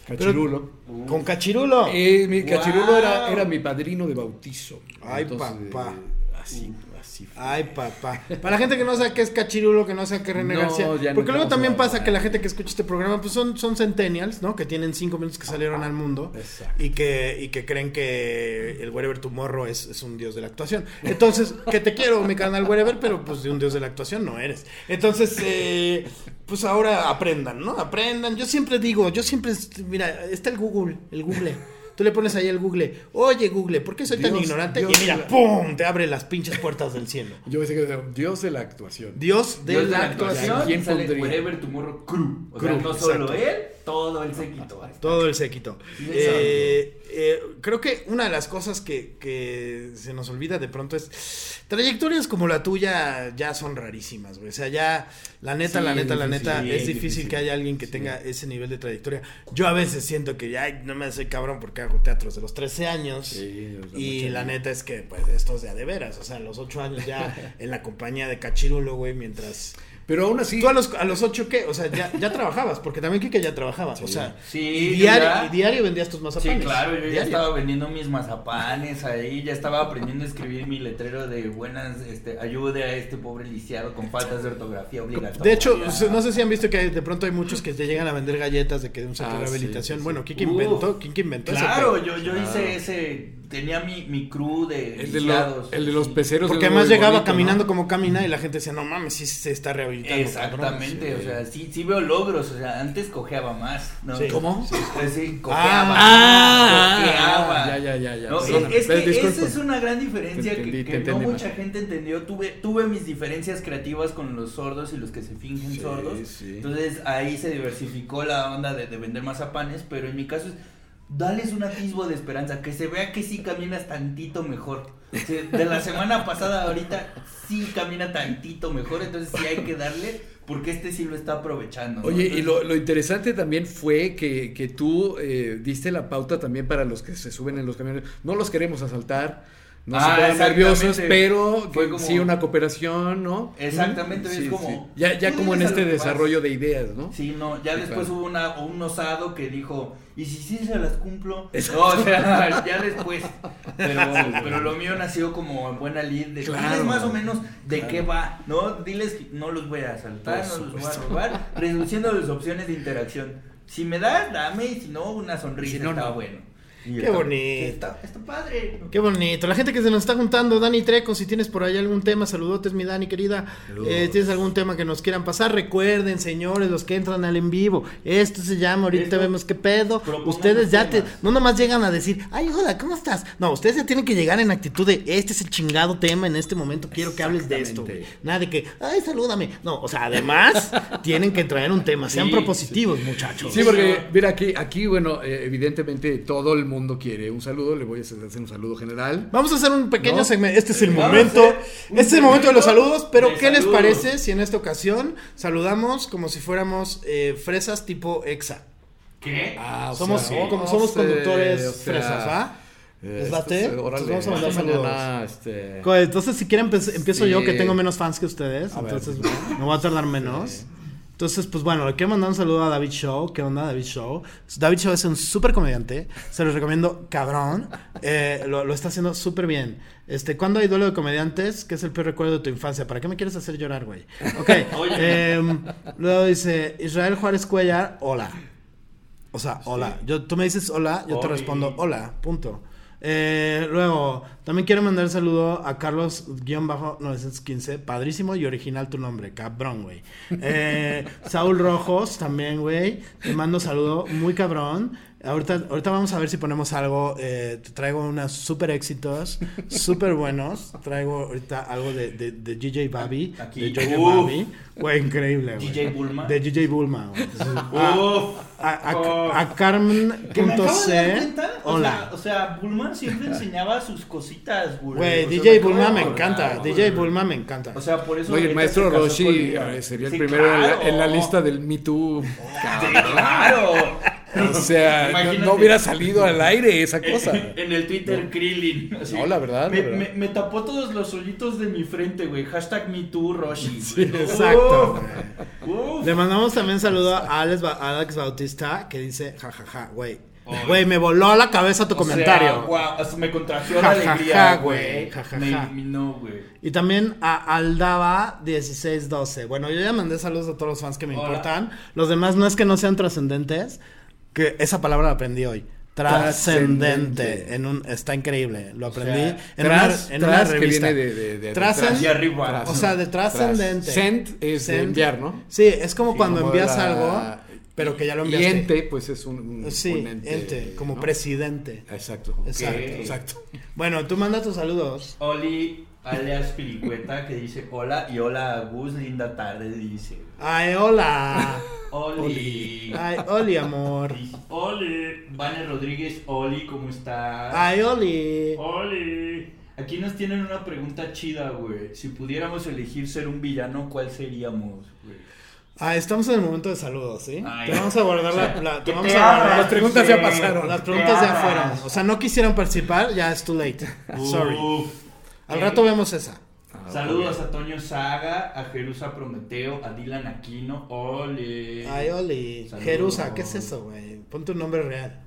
Speaker 4: Cachirulo.
Speaker 2: Con cachirulo.
Speaker 4: Eh, mi Cachirulo
Speaker 6: Wow.
Speaker 4: era, era mi padrino de bautizo.
Speaker 2: Ay, papá.
Speaker 4: Así, fue.
Speaker 2: Ay, papá. Para la gente que no sabe qué es cachirulo, que no sabe qué René
Speaker 4: No,
Speaker 2: García.
Speaker 4: no
Speaker 2: Porque luego también pasa que la gente que escucha este programa, pues son, son centennials, ¿no? Que tienen cinco minutos que salieron al mundo.
Speaker 4: Exacto.
Speaker 2: Y que, y que creen que el Wherever Tomorrow es, es un dios de la actuación. Entonces, que te quiero, mi canal Wherever, pero pues de un dios de la actuación no eres. Entonces, eh, pues ahora aprendan, ¿no? Aprendan. Yo siempre digo, yo siempre, mira, está el Google, el Google. Tú le pones ahí el Google, oye Google, ¿por qué soy tan
Speaker 4: Dios-
Speaker 2: ignorante?
Speaker 4: Dios
Speaker 2: y mira,
Speaker 4: de la-
Speaker 2: ¡pum! Te abre las pinches puertas del cielo.
Speaker 4: Yo pensé que era Dios de la actuación.
Speaker 2: Dios de
Speaker 6: Dios
Speaker 2: la actuación.
Speaker 4: ¿Quién
Speaker 6: sale
Speaker 4: pondría?
Speaker 6: Wherever Tomorrow Crew. O sea,
Speaker 2: Crew,
Speaker 6: no solo
Speaker 2: exacto.
Speaker 6: él, todo el séquito.
Speaker 2: Todo el séquito. Eh, eh, creo que una de las cosas que, que se nos olvida de pronto es trayectorias como la tuya ya son rarísimas, güey. O sea, ya la neta,
Speaker 4: Sí,
Speaker 2: la neta, la neta,
Speaker 4: sí,
Speaker 2: es
Speaker 4: es
Speaker 2: difícil,
Speaker 4: difícil.
Speaker 2: que haya alguien que
Speaker 4: Sí.
Speaker 2: tenga ese nivel de trayectoria. Yo a veces siento que ya no me soy cabrón porque hago teatros de los 13 años.
Speaker 4: Sí, o sea,
Speaker 2: y la neta es que, pues, esto es de a de veras. O sea, a los 8 años ya en la compañía de Cachirulo, güey, mientras...
Speaker 4: Pero aún así.
Speaker 2: ¿Tú a los, a los 8 qué? O sea, ya, ya trabajabas, porque también Kike ya trabajaba. O sea,
Speaker 6: Sí,
Speaker 2: y diario,
Speaker 6: ya-
Speaker 2: y diario vendías tus
Speaker 6: Sí,
Speaker 2: mazapanes.
Speaker 6: claro, yo ya
Speaker 2: Diario.
Speaker 6: estaba vendiendo mis mazapanes ahí, ya estaba aprendiendo a escribir mi letrero de buenas, este, ayude a este pobre lisiado con faltas de ortografía obligatoria.
Speaker 2: De hecho, no sé si han visto que de pronto hay muchos que te llegan a vender galletas de que de un centro
Speaker 4: Ah,
Speaker 2: de
Speaker 4: sí,
Speaker 2: rehabilitación.
Speaker 4: sí, sí.
Speaker 2: Bueno, Kike inventó, Kike inventó ese
Speaker 6: Claro, yo, yo hice ese, tenía mi, mi crew de
Speaker 4: El de, los, el de los peceros.
Speaker 2: Porque además llegaba
Speaker 4: bonito,
Speaker 2: caminando
Speaker 4: ¿no?
Speaker 2: como camina y la gente decía, no mames, sí se está rehabilitando.
Speaker 6: Exactamente,
Speaker 2: cabrón".
Speaker 6: o sea, sí, sí veo logros, o sea, antes cojeaba más, ¿no?
Speaker 2: Sí.
Speaker 4: ¿Cómo?
Speaker 6: Pues sí, cojeaba.
Speaker 4: Ah,
Speaker 6: cojeaba.
Speaker 4: ya, ya, ya, ya.
Speaker 6: No, es, es que
Speaker 4: disculpa.
Speaker 6: esa es una gran diferencia
Speaker 4: entendí,
Speaker 6: que, no mucha
Speaker 4: más.
Speaker 6: gente entendió. Tuve, tuve mis diferencias creativas con los sordos y los que se fingen
Speaker 4: Sí,
Speaker 6: sordos.
Speaker 4: sí.
Speaker 6: Entonces ahí se diversificó la onda de, de vender mazapanes, pero en mi caso es dales un atisbo de esperanza, que se vea que sí caminas tantito mejor. O sea, de la semana pasada ahorita sí camina tantito mejor, entonces sí hay que darle porque este sí lo está aprovechando. ¿no?
Speaker 4: Oye, y lo, lo interesante también fue que, que tú eh, diste la pauta también para los que se suben en los camiones. No los queremos asaltar, no
Speaker 6: Ah,
Speaker 4: se pongan nerviosos, pero
Speaker 6: Fue
Speaker 4: que
Speaker 6: como-
Speaker 4: sí una cooperación, ¿no?
Speaker 6: Exactamente, es como-
Speaker 4: sí. Ya, ya como en este desarrollo de ideas, ¿no?
Speaker 6: Sí, no, ya
Speaker 4: Sí,
Speaker 6: después
Speaker 4: claro.
Speaker 6: hubo una, un osado que dijo, ¿y si sí se las cumplo? No, o sea, ya después. Pero, pero lo mío nació como en buena lid de
Speaker 4: Claro.
Speaker 6: diles más o menos de
Speaker 4: Claro.
Speaker 6: qué va, ¿no? Diles que no los voy a asaltar, no los voy a robar, reduciendo las opciones de interacción. Si me das, dame, y si no, una sonrisa
Speaker 4: Si no,
Speaker 6: está
Speaker 4: no.
Speaker 6: bueno.
Speaker 2: Qué
Speaker 6: está-
Speaker 2: bonito.
Speaker 6: Está, está padre.
Speaker 2: Qué bonito. La gente que se nos está juntando, Dani Treco, si tienes por ahí algún tema, saludotes, mi Dani querida. Eh, ¿Tienes algún tema que nos quieran pasar? Recuerden, señores, los que entran al en vivo. Esto se llama, ahorita
Speaker 6: Esto,
Speaker 2: vemos qué pedo. Ustedes ya te, no nomás llegan a decir, ay, hola, ¿cómo estás? No, ustedes ya tienen que llegar en actitud de, este es el chingado tema en este momento, quiero que hables de esto. güey".
Speaker 4: Exactamente.
Speaker 2: Nada de que, ay, salúdame. No, o sea, además, tienen que traer un tema. Sean
Speaker 6: Sí,
Speaker 2: propositivos, muchachos.
Speaker 4: Sí, porque, mira, aquí, aquí bueno, eh, evidentemente todo el mundo quiere un saludo. Le voy a hacer un saludo general.
Speaker 2: Vamos a hacer un pequeño
Speaker 4: ¿No?
Speaker 2: segmento. Este es el
Speaker 6: Vamos
Speaker 2: momento. Este es el momento de los saludos. Pero, ¿qué les parece si en esta ocasión saludamos como si fuéramos eh, fresas tipo exa?
Speaker 6: ¿Qué?
Speaker 4: Ah, o
Speaker 2: Somos-
Speaker 4: sea,
Speaker 2: como
Speaker 4: no
Speaker 2: somos
Speaker 4: sé,
Speaker 2: conductores
Speaker 4: o sea,
Speaker 2: fresas, ¿va?
Speaker 4: eh,
Speaker 2: ¿Les late?
Speaker 4: órale,
Speaker 2: Entonces vamos a mandar saludos.
Speaker 4: mañana, este,
Speaker 2: Entonces, si quieren, empe- empiezo yo que tengo menos fans que ustedes.
Speaker 4: A ver.
Speaker 2: entonces, me voy a tardar menos. Entonces, pues bueno, le quiero mandar un saludo a David Show. ¿Qué onda, David Show? David Show es un súper comediante. Se los recomiendo, cabrón. Eh, lo, lo está haciendo súper bien. Este, ¿Cuándo hay duelo de comediantes? ¿Qué es el peor recuerdo de tu infancia? ¿Para qué me quieres hacer llorar, güey? Ok. Em, luego dice Israel Juárez Cuellar, hola. O sea, hola. Yo, tú me dices hola, yo te respondo hola, punto. Eh, luego, también quiero mandar saludo a Carlos-915. Padrísimo y original tu nombre, cabrón, güey. Eh, Saúl Rojos, también, güey. Te mando saludo, muy cabrón. Ahorita, ahorita vamos a ver si ponemos algo. eh, traigo unos super éxitos, súper buenos. Traigo ahorita algo de, de, de DJ Babi,
Speaker 6: Aquí.
Speaker 2: de
Speaker 6: Uf.
Speaker 2: Babi. Güey, increíble, güey.
Speaker 6: DJ Bulma.
Speaker 2: De DJ Bulma, güey. A, a,
Speaker 6: Oh.
Speaker 2: a
Speaker 6: cuenta, o
Speaker 2: Hola.
Speaker 6: sea, o sea, Bulma siempre enseñaba sus cositas, güey.
Speaker 2: Güey,
Speaker 6: sea,
Speaker 2: DJ
Speaker 6: acabo
Speaker 2: Bulma me encanta. DJ Bulma me encanta.
Speaker 6: O sea, por eso.
Speaker 4: Oye, el maestro Roshi eh, sería el
Speaker 6: Sí,
Speaker 4: primero en, la,
Speaker 6: claro.
Speaker 4: en la lista del Me Too.
Speaker 6: Claro.
Speaker 4: O sea, no,
Speaker 6: Imagínate.
Speaker 4: no hubiera salido al aire esa cosa.
Speaker 6: En el Twitter, Krillin. así.
Speaker 4: No, la verdad,
Speaker 6: Me,
Speaker 4: la verdad.
Speaker 6: me- me tapó todos los hoyitos de mi frente, güey. Hashtag MeToo, Roshi.
Speaker 2: Sí, exacto.
Speaker 6: Uf. Uf.
Speaker 2: Le mandamos también saludo a Alex, Ba- a Alex Bautista que dice, jajaja, güey. Güey, me voló la cabeza tu
Speaker 6: O
Speaker 2: comentario.
Speaker 6: sea, me contració
Speaker 2: Ja,
Speaker 6: la
Speaker 2: ja,
Speaker 6: alegría,
Speaker 2: ja,
Speaker 6: güey.
Speaker 2: Ja, ja,
Speaker 6: Me
Speaker 2: ja.
Speaker 6: iluminó, güey.
Speaker 2: Y también a Aldaba 1612. Bueno, yo ya mandé saludos a todos los fans que me
Speaker 6: Hola.
Speaker 2: importan. Los demás no es que no sean trascendentes, que esa palabra la aprendí hoy. Trascendente. En un, está increíble. Lo
Speaker 6: O sea,
Speaker 2: aprendí en,
Speaker 4: Tras,
Speaker 2: una, en una
Speaker 4: tras, que
Speaker 2: revista.
Speaker 4: viene de, de, de-
Speaker 2: Trascend-
Speaker 6: Hacia arriba.
Speaker 2: O sea, de trascendente.
Speaker 4: Send es de
Speaker 2: Send.
Speaker 4: enviar, ¿no?
Speaker 2: Sí, es como cuando
Speaker 4: Como
Speaker 2: envías
Speaker 4: la-
Speaker 2: algo, pero que ya lo
Speaker 4: Y
Speaker 2: enviaste.
Speaker 4: ente, pues es un, un-
Speaker 2: Sí,
Speaker 4: un
Speaker 2: ente, como
Speaker 4: ¿no?
Speaker 2: presidente.
Speaker 4: Exacto.
Speaker 2: Exacto, exacto. Bueno, tú manda tus saludos.
Speaker 6: Oli, alias Piricueta, que dice hola. Y hola, Gus, linda tarde, dice.
Speaker 2: Ay, hola.
Speaker 6: Oli.
Speaker 2: Ay, Oli, amor.
Speaker 6: Dice, Oli. Vane Rodríguez, Oli, ¿cómo estás?
Speaker 2: Ay, Oli.
Speaker 6: Oli. Aquí nos tienen una pregunta chida, güey. Si pudiéramos elegir ser un villano, ¿cuál seríamos, güey?
Speaker 2: Ah, estamos en el momento de saludos, ¿sí?
Speaker 6: Ay.
Speaker 2: te vamos a guardar la, la- te
Speaker 6: ¿Qué
Speaker 2: vamos
Speaker 6: te
Speaker 2: a guardar las preguntas
Speaker 6: Sí.
Speaker 2: ya pasaron. Las preguntas
Speaker 6: ¿Qué
Speaker 2: ya fueron. O sea, no quisieron participar, ya es too late. Sorry. Al rato vemos esa.
Speaker 4: Ah,
Speaker 6: Saludos a Toño Saga, a Jerusa Prometeo, a Dylan Aquino, ole.
Speaker 2: Ay, Oli.
Speaker 6: Saludos.
Speaker 2: Jerusa, ¿qué es eso, güey? Ponte un nombre real.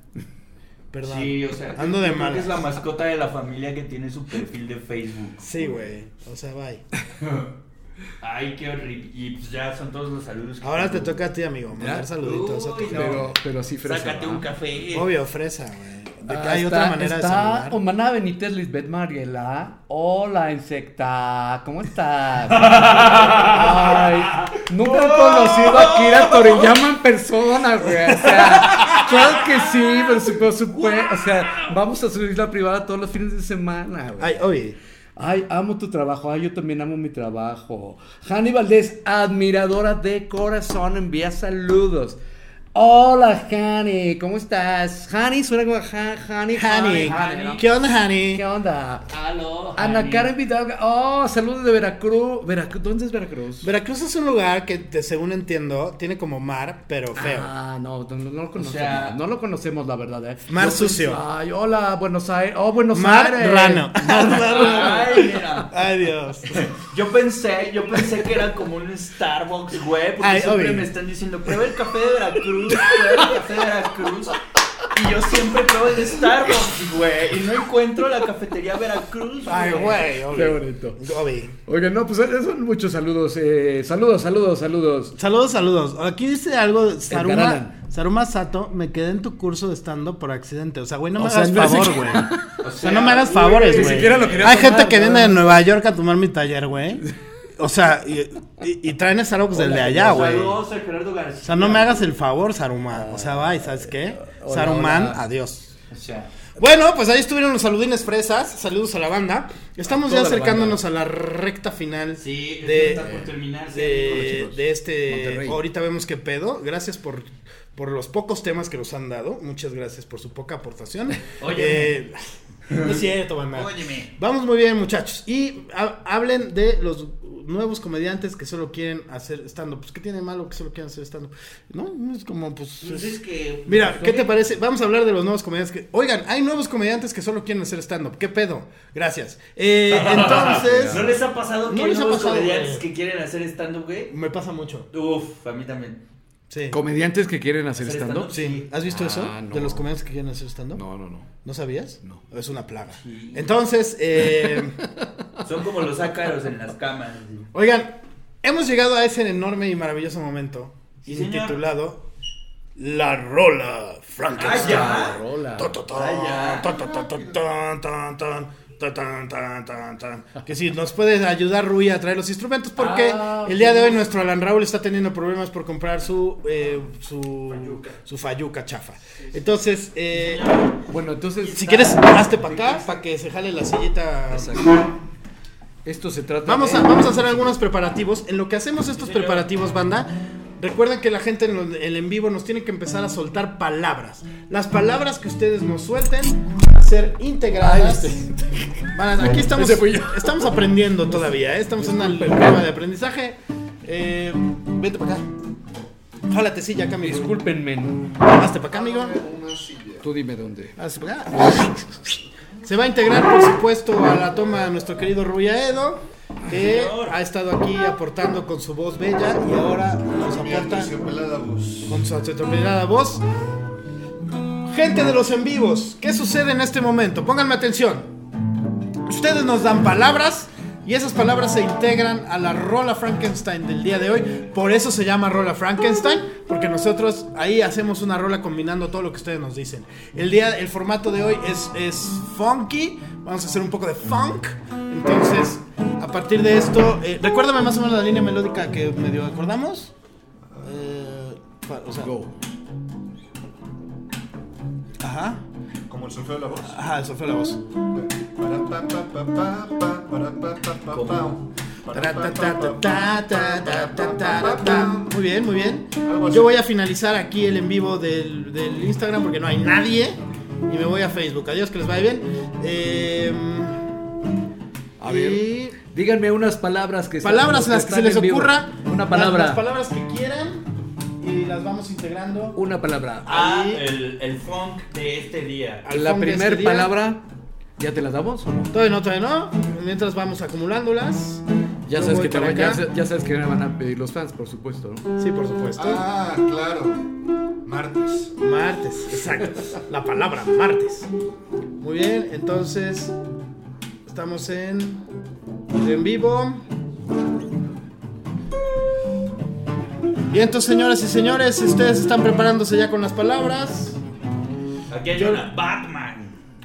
Speaker 2: Perdón.
Speaker 6: Sí, o sea,
Speaker 2: Ando de
Speaker 6: que es la mascota de la familia que tiene su perfil de Facebook.
Speaker 2: Sí, güey. O sea, bye.
Speaker 6: Ay, qué horrible. Y pues ya son todos los saludos. que
Speaker 2: Ahora te toca a ti, amigo, mandar
Speaker 4: ¿Ya?
Speaker 2: saluditos a tu
Speaker 6: no.
Speaker 4: Pero, pero sí fresa.
Speaker 6: Sácate
Speaker 4: ¿no?
Speaker 6: un café.
Speaker 2: Obvio, fresa, güey. De que
Speaker 4: Ah,
Speaker 2: hay
Speaker 4: está-
Speaker 2: otra manera de
Speaker 4: está
Speaker 2: saludar.
Speaker 4: Omana Benítez Lisbeth Mariela. Hola, insecta. ¿Cómo estás? Ay, nunca he conocido a Kira Toriyama en persona, güey. O sea, claro que sí, pero supuesto. O sea, vamos a subir la privada todos los fines de semana, güey.
Speaker 2: Ay, oye.
Speaker 4: Ay, amo tu trabajo. Ay, yo también amo mi trabajo. Hani Valdés, admiradora de corazón, envía saludos. Hola, Hani, ¿cómo estás? Hani, suena como Han- Hani.
Speaker 2: Honey. ¿Qué onda, honey?
Speaker 4: ¿Qué onda?
Speaker 6: Aló.
Speaker 4: Ana. Karen Vidal. Oh, saludos de Veracruz. Veracruz. ¿Dónde es Veracruz?
Speaker 2: Veracruz es un lugar que, según entiendo, tiene como mar, pero feo.
Speaker 4: Ah, no, no, no lo conocemos.
Speaker 6: sea-
Speaker 4: no lo conocemos, la verdad, eh.
Speaker 2: Mar
Speaker 4: Yo
Speaker 2: sucio.
Speaker 4: Ay, hola, Buenos Aires. Oh, Buenos
Speaker 2: Mar
Speaker 4: Aires.
Speaker 2: rano. Mar rano.
Speaker 6: Ay, mira.
Speaker 2: Ay, Dios.
Speaker 6: Yo pensé, yo pensé que era como un Starbucks, güey, porque
Speaker 2: Ay,
Speaker 6: siempre
Speaker 2: obvio.
Speaker 6: me están diciendo, prueba el café de Veracruz, prueba el café de Veracruz. Y yo siempre pruebo el Starbucks, güey. Y no encuentro la cafetería Veracruz.
Speaker 2: Ay, güey.
Speaker 4: Qué bonito. Oigan, no, pues eh, son muchos saludos. eh, saludos, saludos, saludos.
Speaker 2: Saludos, saludos. Aquí dice algo, Saruma. Saruma Sato, me quedé en tu curso de estando por accidente. O sea, güey, no me
Speaker 4: O sea,
Speaker 2: hagas favor, güey. O sea, no me hagas favores,
Speaker 4: Ni
Speaker 2: güey.
Speaker 4: siquiera lo quería
Speaker 2: Hay
Speaker 4: tomar,
Speaker 2: gente que
Speaker 4: ¿no?
Speaker 2: viene de Nueva York a tomar mi taller, güey. O sea, y, y- y traen Starbucks del de allá, güey.
Speaker 6: Saludos a Gerardo García.
Speaker 2: O sea, no me hagas el favor, Saruma. O sea, va, ¿y sabes qué?
Speaker 4: Hola,
Speaker 2: Saruman,
Speaker 4: hola.
Speaker 2: adiós.
Speaker 6: O sea,
Speaker 2: Bueno, pues ahí estuvieron los saludines fresas. Saludos a la banda. Estamos ya
Speaker 4: la
Speaker 2: acercándonos a la recta final
Speaker 6: sí,
Speaker 2: de,
Speaker 6: está por terminarse.
Speaker 2: de, este.
Speaker 4: Monterrey.
Speaker 2: Ahorita vemos qué pedo. Gracias por, por los pocos temas que nos han dado. Muchas gracias por su poca aportación.
Speaker 6: Óyeme.
Speaker 2: Eh, no es cierto, banda.
Speaker 6: Óyeme.
Speaker 2: Vamos muy bien, muchachos. Y ha- hablen de los nuevos comediantes que solo quieren hacer stand-up. Pues, ¿qué tiene malo que solo quieran hacer stand-up? No, es como, pues.
Speaker 6: Pues es que.
Speaker 2: Mira, ¿qué te parece? Vamos a hablar de los nuevos comediantes que... Oigan, hay nuevos comediantes que solo quieren hacer stand-up. ¿Qué pedo? Gracias. Eh, entonces...
Speaker 6: ¿No les ha pasado que
Speaker 2: No
Speaker 6: hay
Speaker 2: les ha
Speaker 6: nuevos
Speaker 2: pasado,
Speaker 6: comediantes
Speaker 2: güey.
Speaker 6: que quieren hacer stand-up, güey?
Speaker 2: Me pasa mucho.
Speaker 6: Uf, a mí también.
Speaker 2: Sí.
Speaker 4: Comediantes que quieren hacer
Speaker 6: ¿Hacer
Speaker 4: stand-up.
Speaker 2: Sí. ¿Has visto
Speaker 4: Ah,
Speaker 2: eso?
Speaker 4: no.
Speaker 2: De los comediantes que quieren hacer stand-up.
Speaker 4: No, no, no.
Speaker 2: ¿No sabías?
Speaker 4: No.
Speaker 2: Es una plaga.
Speaker 6: Sí.
Speaker 2: Entonces, eh,
Speaker 6: Son como los ácaros en las camas.
Speaker 2: oigan, hemos llegado a ese enorme y maravilloso momento
Speaker 6: Sí, señor.
Speaker 2: intitulado La Rola Frankenstein.
Speaker 6: Ah, ya.
Speaker 4: Rola.
Speaker 2: Ta, ta, tan, tan, tan, ta, tan, tan, tan, tan. Que si nos puede ayudar Rui a traer los instrumentos porque
Speaker 4: Ah,
Speaker 2: el día de hoy nuestro Alan Raúl está teniendo problemas por comprar su eh, su su fayuca chafa. Entonces, eh,
Speaker 4: Bueno, entonces.
Speaker 2: si quieres hazte para acá para que se jale la sillita.
Speaker 4: Exacto. Esto se trata
Speaker 2: Vamos
Speaker 4: de-
Speaker 2: a, vamos a hacer algunos preparativos. En lo que hacemos estos preparativos, banda, recuerden que la gente en el en vivo nos tiene que empezar a soltar palabras. Las palabras que ustedes nos suelten van a ser integradas. Van a- aquí estamos, estamos aprendiendo todavía, ¿eh? estamos en una prueba de aprendizaje. Eh, vete para acá. Jálate silla acá, amigo.
Speaker 4: Discúlpenme.
Speaker 2: Hazte para acá, amigo.
Speaker 4: Tú dime dónde.
Speaker 2: Hazte para acá. Se va a integrar, por supuesto, a la toma nuestro querido Rui Que ha estado aquí aportando con su voz bella y ahora nos aporta con su atropellada voz. Gente de los en vivos, ¿qué sucede en este momento? Pónganme atención. Ustedes nos dan palabras y esas palabras se integran a la rola Frankenstein del día de hoy. Por eso se llama rola Frankenstein, porque nosotros ahí hacemos una rola combinando todo lo que ustedes nos dicen. El día, el formato de hoy es, es funky. Vamos a hacer un poco de funk. Entonces, a partir de esto, eh, recuérdame más o menos la línea melódica que medio acordamos. Eh, o sea,
Speaker 4: Go.
Speaker 2: Ajá.
Speaker 5: Como el solfeo de la voz.
Speaker 2: Ajá, eso fue la voz. Ta. Muy bien, muy bien. Yo voy a finalizar aquí el en vivo del, del Instagram porque no hay nadie. Y me voy a Facebook. Adiós, que les vaya bien. Eh,
Speaker 4: A ver.
Speaker 2: y
Speaker 4: Díganme unas palabras que
Speaker 2: palabras las que se les ocurra.
Speaker 4: Una
Speaker 2: Las,
Speaker 4: palabra.
Speaker 2: las palabras que quieran. Y las vamos integrando.
Speaker 4: Una palabra.
Speaker 6: Ah,
Speaker 2: Ahí.
Speaker 6: el, el funk de este día.
Speaker 2: al
Speaker 4: La
Speaker 2: funk de
Speaker 4: primer
Speaker 2: este
Speaker 4: palabra, ¿ya te la damos o no?
Speaker 2: Todavía no, todavía no. Mientras vamos acumulándolas.
Speaker 4: Ya sabes, que te van- ya sabes que me van a pedir los fans, por supuesto, ¿no?
Speaker 2: Sí, por supuesto.
Speaker 5: Ah, claro. Martes.
Speaker 2: Martes, exacto. La palabra martes. Muy bien, entonces estamos en en vivo. Bien, entonces señoras y señores, ustedes están preparándose ya con las palabras.
Speaker 6: Aquí hay una Batman.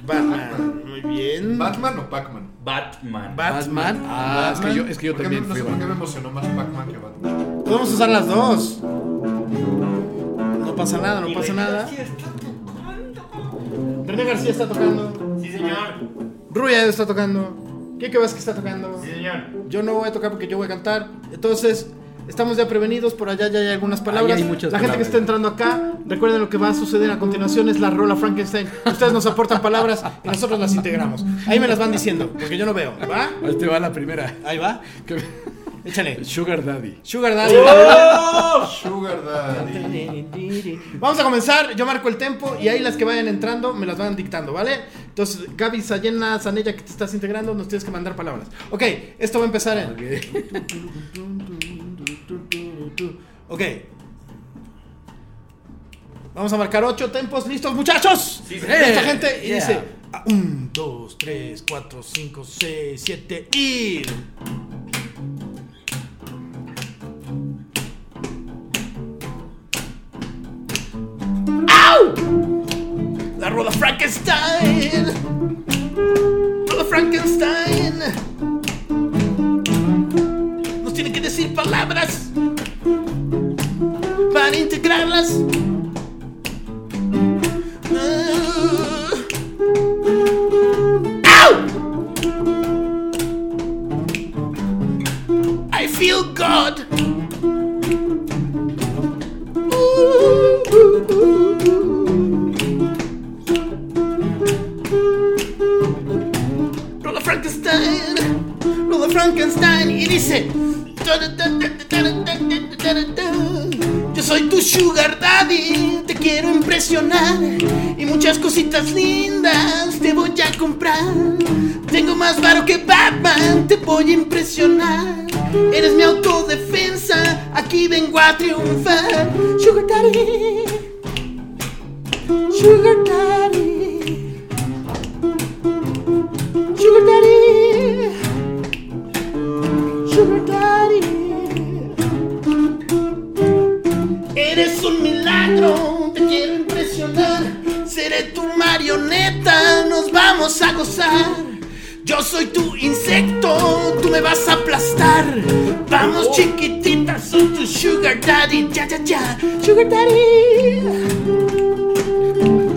Speaker 2: Batman, muy bien.
Speaker 5: ¿Batman o Pac-Man?
Speaker 6: Batman.
Speaker 4: Batman. Ah, es que yo, es que yo
Speaker 5: ¿Por qué
Speaker 4: también
Speaker 5: me- No
Speaker 4: fui
Speaker 5: sé por qué me emocionó más Pac-Man que Batman.
Speaker 2: Podemos usar las dos. No pasa nada, no
Speaker 6: Y
Speaker 2: pasa
Speaker 6: René
Speaker 2: nada.
Speaker 6: García está tocando.
Speaker 2: René García está tocando.
Speaker 6: Sí, señor.
Speaker 2: Ruya está tocando. Kike Vázquez está tocando.
Speaker 6: Sí, señor.
Speaker 2: Yo no voy a tocar porque yo voy a cantar. Entonces, estamos ya prevenidos. Por allá ya hay algunas palabras.
Speaker 4: Ahí hay muchas
Speaker 2: la gente que está entrando acá, recuerden lo que va a suceder a continuación es la rola Frankenstein. Ustedes nos aportan palabras y nosotros las integramos. Ahí me las van diciendo, porque yo no veo. ¿Va?
Speaker 4: Ahí te va la primera.
Speaker 2: Ahí va.
Speaker 4: Que-
Speaker 2: Échale.
Speaker 4: Sugar Daddy.
Speaker 2: Sugar Daddy.
Speaker 5: Sugar Daddy.
Speaker 2: Vamos a comenzar, yo marco el tempo y ahí las que vayan entrando me las van dictando, ¿vale? Entonces, Gaby Sayena, Sanella, que te estás integrando, nos tienes que mandar palabras. Ok, esto va a empezar en... Ok. Vamos a marcar ocho tempos. ¿Listos, muchachos?
Speaker 6: Sí,
Speaker 2: Esta
Speaker 4: señor.
Speaker 2: gente y
Speaker 4: Yeah.
Speaker 2: dice: 1, 2, 3, 4, 5, 6, 7 y. ¡Au! La rola Frankenstein. Rola Frankenstein. Nos tiene que decir palabras para integrarlas. Ow! I feel God. Frankenstein y dice Yo soy tu sugar daddy, te quiero impresionar y muchas cositas lindas te voy a comprar. Tengo más varo que Batman, te voy a impresionar. Eres mi autodefensa, aquí vengo a triunfar. Sugar daddy, sugar daddy. Seré tu marioneta, nos vamos a gozar. Yo soy tu insecto, tú me vas a aplastar. Vamos chiquitita, soy tu sugar daddy, ya ya ya. Sugar daddy.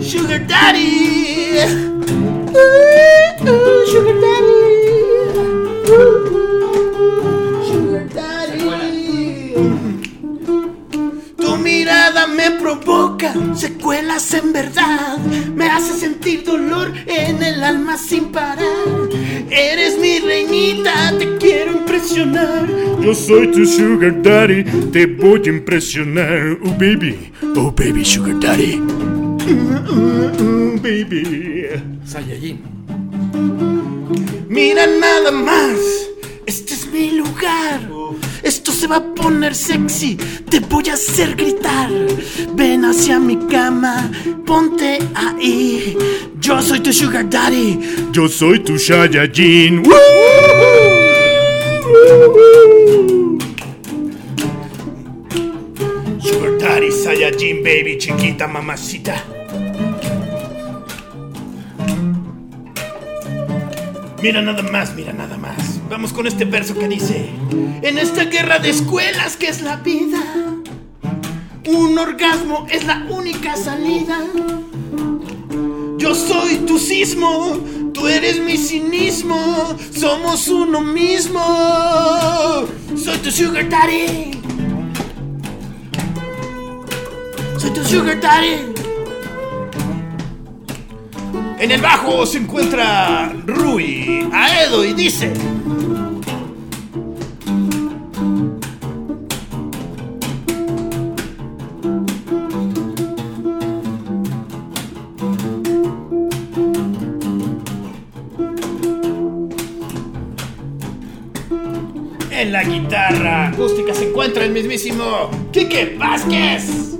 Speaker 2: Sugar daddy. Sugar daddy. Me provoca secuelas en verdad. Me hace sentir dolor en el alma sin parar. Eres mi reinita, te quiero impresionar.
Speaker 1: Yo soy tu sugar daddy, te voy a impresionar. Oh baby, oh baby sugar daddy. Mm, baby.
Speaker 4: Saiyajin.
Speaker 2: Mira nada más, este es mi lugar. Esto se va a poner sexy, te voy a hacer gritar. Ven hacia mi cama, ponte ahí. Yo soy tu sugar daddy.
Speaker 1: Yo soy tu Saiyajin.
Speaker 2: Sugar daddy, Saiyajin baby, chiquita mamacita. Mira nada más, mira nada más. Vamos con este verso que dice: En esta guerra de escuelas que es la vida, un orgasmo es la única salida. Yo soy tu sismo, tú eres mi cinismo, somos uno mismo. Soy tu sugar daddy. Soy tu sugar daddy. En el bajo se encuentra Rui Aedo y dice. En la guitarra acústica se encuentra el mismísimo Quique Vázquez.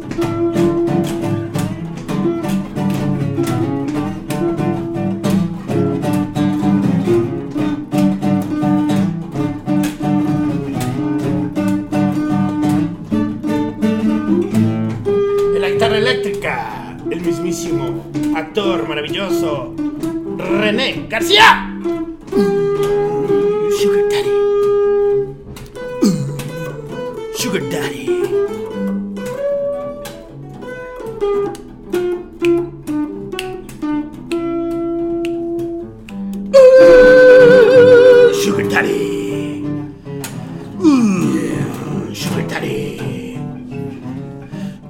Speaker 2: García. Sugar Daddy. Sugar Daddy. Sugar Daddy. Sugar Daddy.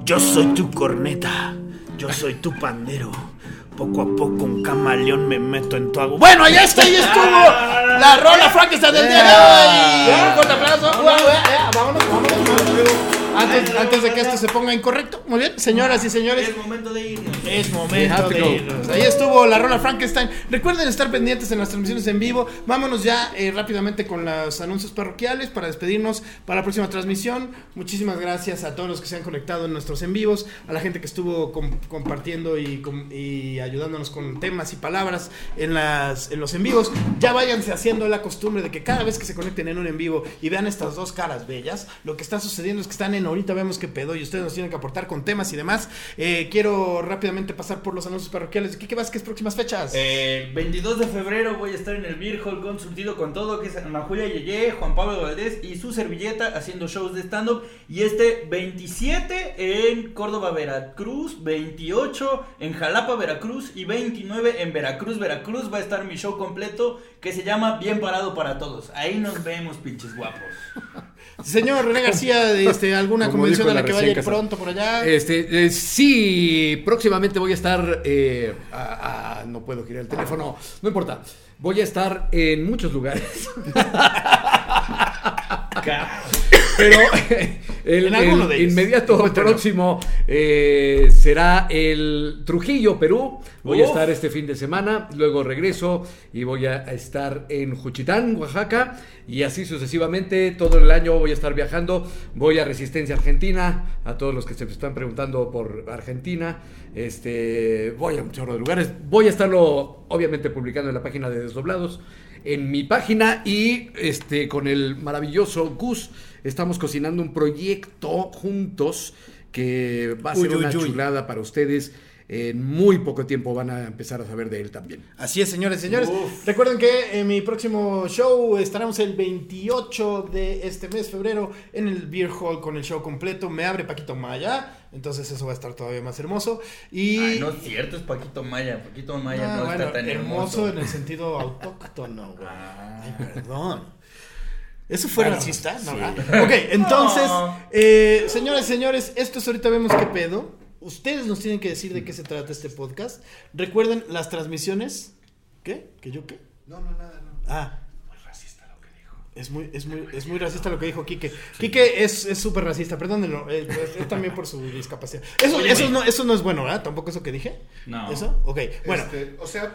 Speaker 2: Yo soy tu corneta, yo soy tu pandero. Poco a poco un camaleón me meto en tu agua. Bueno, ahí está, ahí estuvo la rola Frankenstein del día de hoy. Un fuerte aplauso. Ya, ya, Vámonos, vámonos, vámonos. Antes, antes de que esto se ponga incorrecto. Muy bien, señoras y señores.
Speaker 6: Es momento de irnos.
Speaker 2: Es momento de irnos. Ahí estuvo la rola Frankenstein. Recuerden estar pendientes en las transmisiones en vivo. Vámonos ya eh, rápidamente con los anuncios parroquiales para despedirnos para la próxima transmisión. Muchísimas gracias a todos los que se han conectado en nuestros en vivos, a la gente que estuvo com- compartiendo y, com- y ayudándonos con temas y palabras en, las, en los en vivos. Ya váyanse haciendo la costumbre de que cada vez que se conecten en un en vivo y vean estas dos caras bellas, lo que está sucediendo es que están en ahorita vemos que pedo y ustedes nos tienen que aportar con temas y demás. Eh, quiero rápidamente pasar por los anuncios parroquiales de Kike Vázquez, próximas fechas.
Speaker 6: El 22 de febrero voy a estar en el Beer Hall con Surtido con todo, que es Ana Julia Yeye, Juan Pablo Valdés y su servilleta haciendo shows de stand-up. Y este 27 en Córdoba, Veracruz, 28 en Jalapa, Veracruz y 29 en Veracruz, Veracruz. Va a estar mi show completo que se llama Bien Parado para Todos. Ahí nos vemos, pinches guapos.
Speaker 2: Señor René García, este, ¿alguna
Speaker 4: Como
Speaker 2: convención a la
Speaker 4: la
Speaker 2: que vaya a ir
Speaker 4: recién casada.
Speaker 2: pronto por allá?
Speaker 4: Este, eh, sí, próximamente voy a estar. eh, a- a- no puedo girar el teléfono, no importa. Voy a estar en muchos lugares. Pero el,
Speaker 2: En alguno
Speaker 4: el
Speaker 2: de ellos.
Speaker 4: inmediato próximo eh, será el Trujillo, Perú. Voy a estar este fin de semana, luego regreso y voy a estar en Juchitán, Oaxaca, y así sucesivamente todo el año voy a estar viajando. Voy a Resistencia Argentina, a todos los que se están preguntando por Argentina. Este, voy a un chorro de lugares. Voy a estarlo, obviamente, publicando en la página de Desdoblados en mi página y este con el maravilloso Gus estamos cocinando un proyecto juntos que va a ser
Speaker 2: Uy,
Speaker 4: una
Speaker 2: uy.
Speaker 4: chulada para ustedes. En muy poco tiempo van a empezar a saber de él también.
Speaker 2: Así es, señores, señores.
Speaker 6: Uf.
Speaker 2: Recuerden que en mi próximo show estaremos el 28 de este mes, febrero, en el Beer Hall con el show completo. Me abre Paquito Maya, entonces eso va a estar todavía más hermoso. Y
Speaker 6: Ay, no es cierto, es Paquito Maya. Paquito Maya
Speaker 2: Ah,
Speaker 6: no
Speaker 2: bueno,
Speaker 6: está tan
Speaker 2: hermoso,
Speaker 6: hermoso.
Speaker 2: en el sentido autóctono, güey.
Speaker 6: Ah.
Speaker 2: Ay, perdón. ¿Eso fue
Speaker 4: Bueno,
Speaker 2: racista? No. Ok, entonces,
Speaker 6: No.
Speaker 2: eh, señores, señores, esto es ahorita vemos qué pedo. Ustedes nos tienen que decir de qué se trata este podcast. Recuerden las transmisiones. ¿Qué? ¿Que yo qué?
Speaker 5: No, no, nada, no.
Speaker 2: Ah,
Speaker 5: Muy racista lo que dijo.
Speaker 2: Es muy, es muy, es muy racista lo que dijo Quique. Quique es es súper racista, perdónenlo. eh, es, es también por su discapacidad. Eso,
Speaker 6: Oye,
Speaker 2: eso, no, eso no es bueno, ¿verdad? Tampoco eso que dije.
Speaker 6: No.
Speaker 2: ¿Eso? Ok, bueno.
Speaker 5: Este, o sea, eh,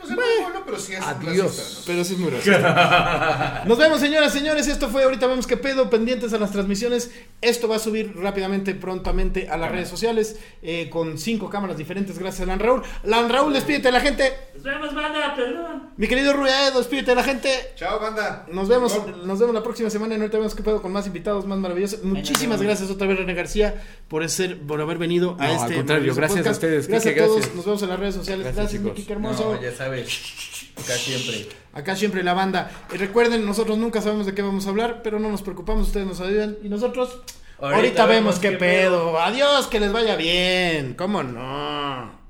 Speaker 5: no sé, no es bueno, pero sí es
Speaker 4: Adiós.
Speaker 5: racista,
Speaker 2: Pero sí es muy racista. Nos vemos, señoras, señores. Esto fue ahorita vemos qué pedo. Pendientes a las transmisiones. Esto va a subir rápidamente, prontamente a las redes sociales eh, con cinco cámaras diferentes. Gracias a Lan Raúl. Lan Raúl, despídete de la gente.
Speaker 7: Nos vemos, banda, perdón.
Speaker 2: Mi querido Ruedo, despídete de la gente.
Speaker 5: ¿no? Chao, banda.
Speaker 2: Nos vemos. Nos vemos la próxima semana en Ahorita vemos qué pedo con más invitados, más maravillosos. Muchísimas gracias otra vez, René García, por ser, por haber venido a
Speaker 4: No,
Speaker 2: este
Speaker 4: al contrario, gracias a ustedes,
Speaker 2: Gracias
Speaker 4: Quique,
Speaker 2: a todos.
Speaker 4: gracias.
Speaker 2: Nos vemos en las redes sociales.
Speaker 4: Gracias,
Speaker 2: Gracias, mi. Quique hermoso.
Speaker 6: No, ya sabes. Acá siempre.
Speaker 2: Acá siempre la banda. Y recuerden, nosotros nunca sabemos de qué vamos a hablar, pero no nos preocupamos, ustedes nos ayudan. Y nosotros ahorita,
Speaker 6: Ahorita
Speaker 2: vemos
Speaker 6: vemos
Speaker 2: qué
Speaker 6: qué
Speaker 2: pedo. Adiós, que les vaya bien. ¿Cómo no?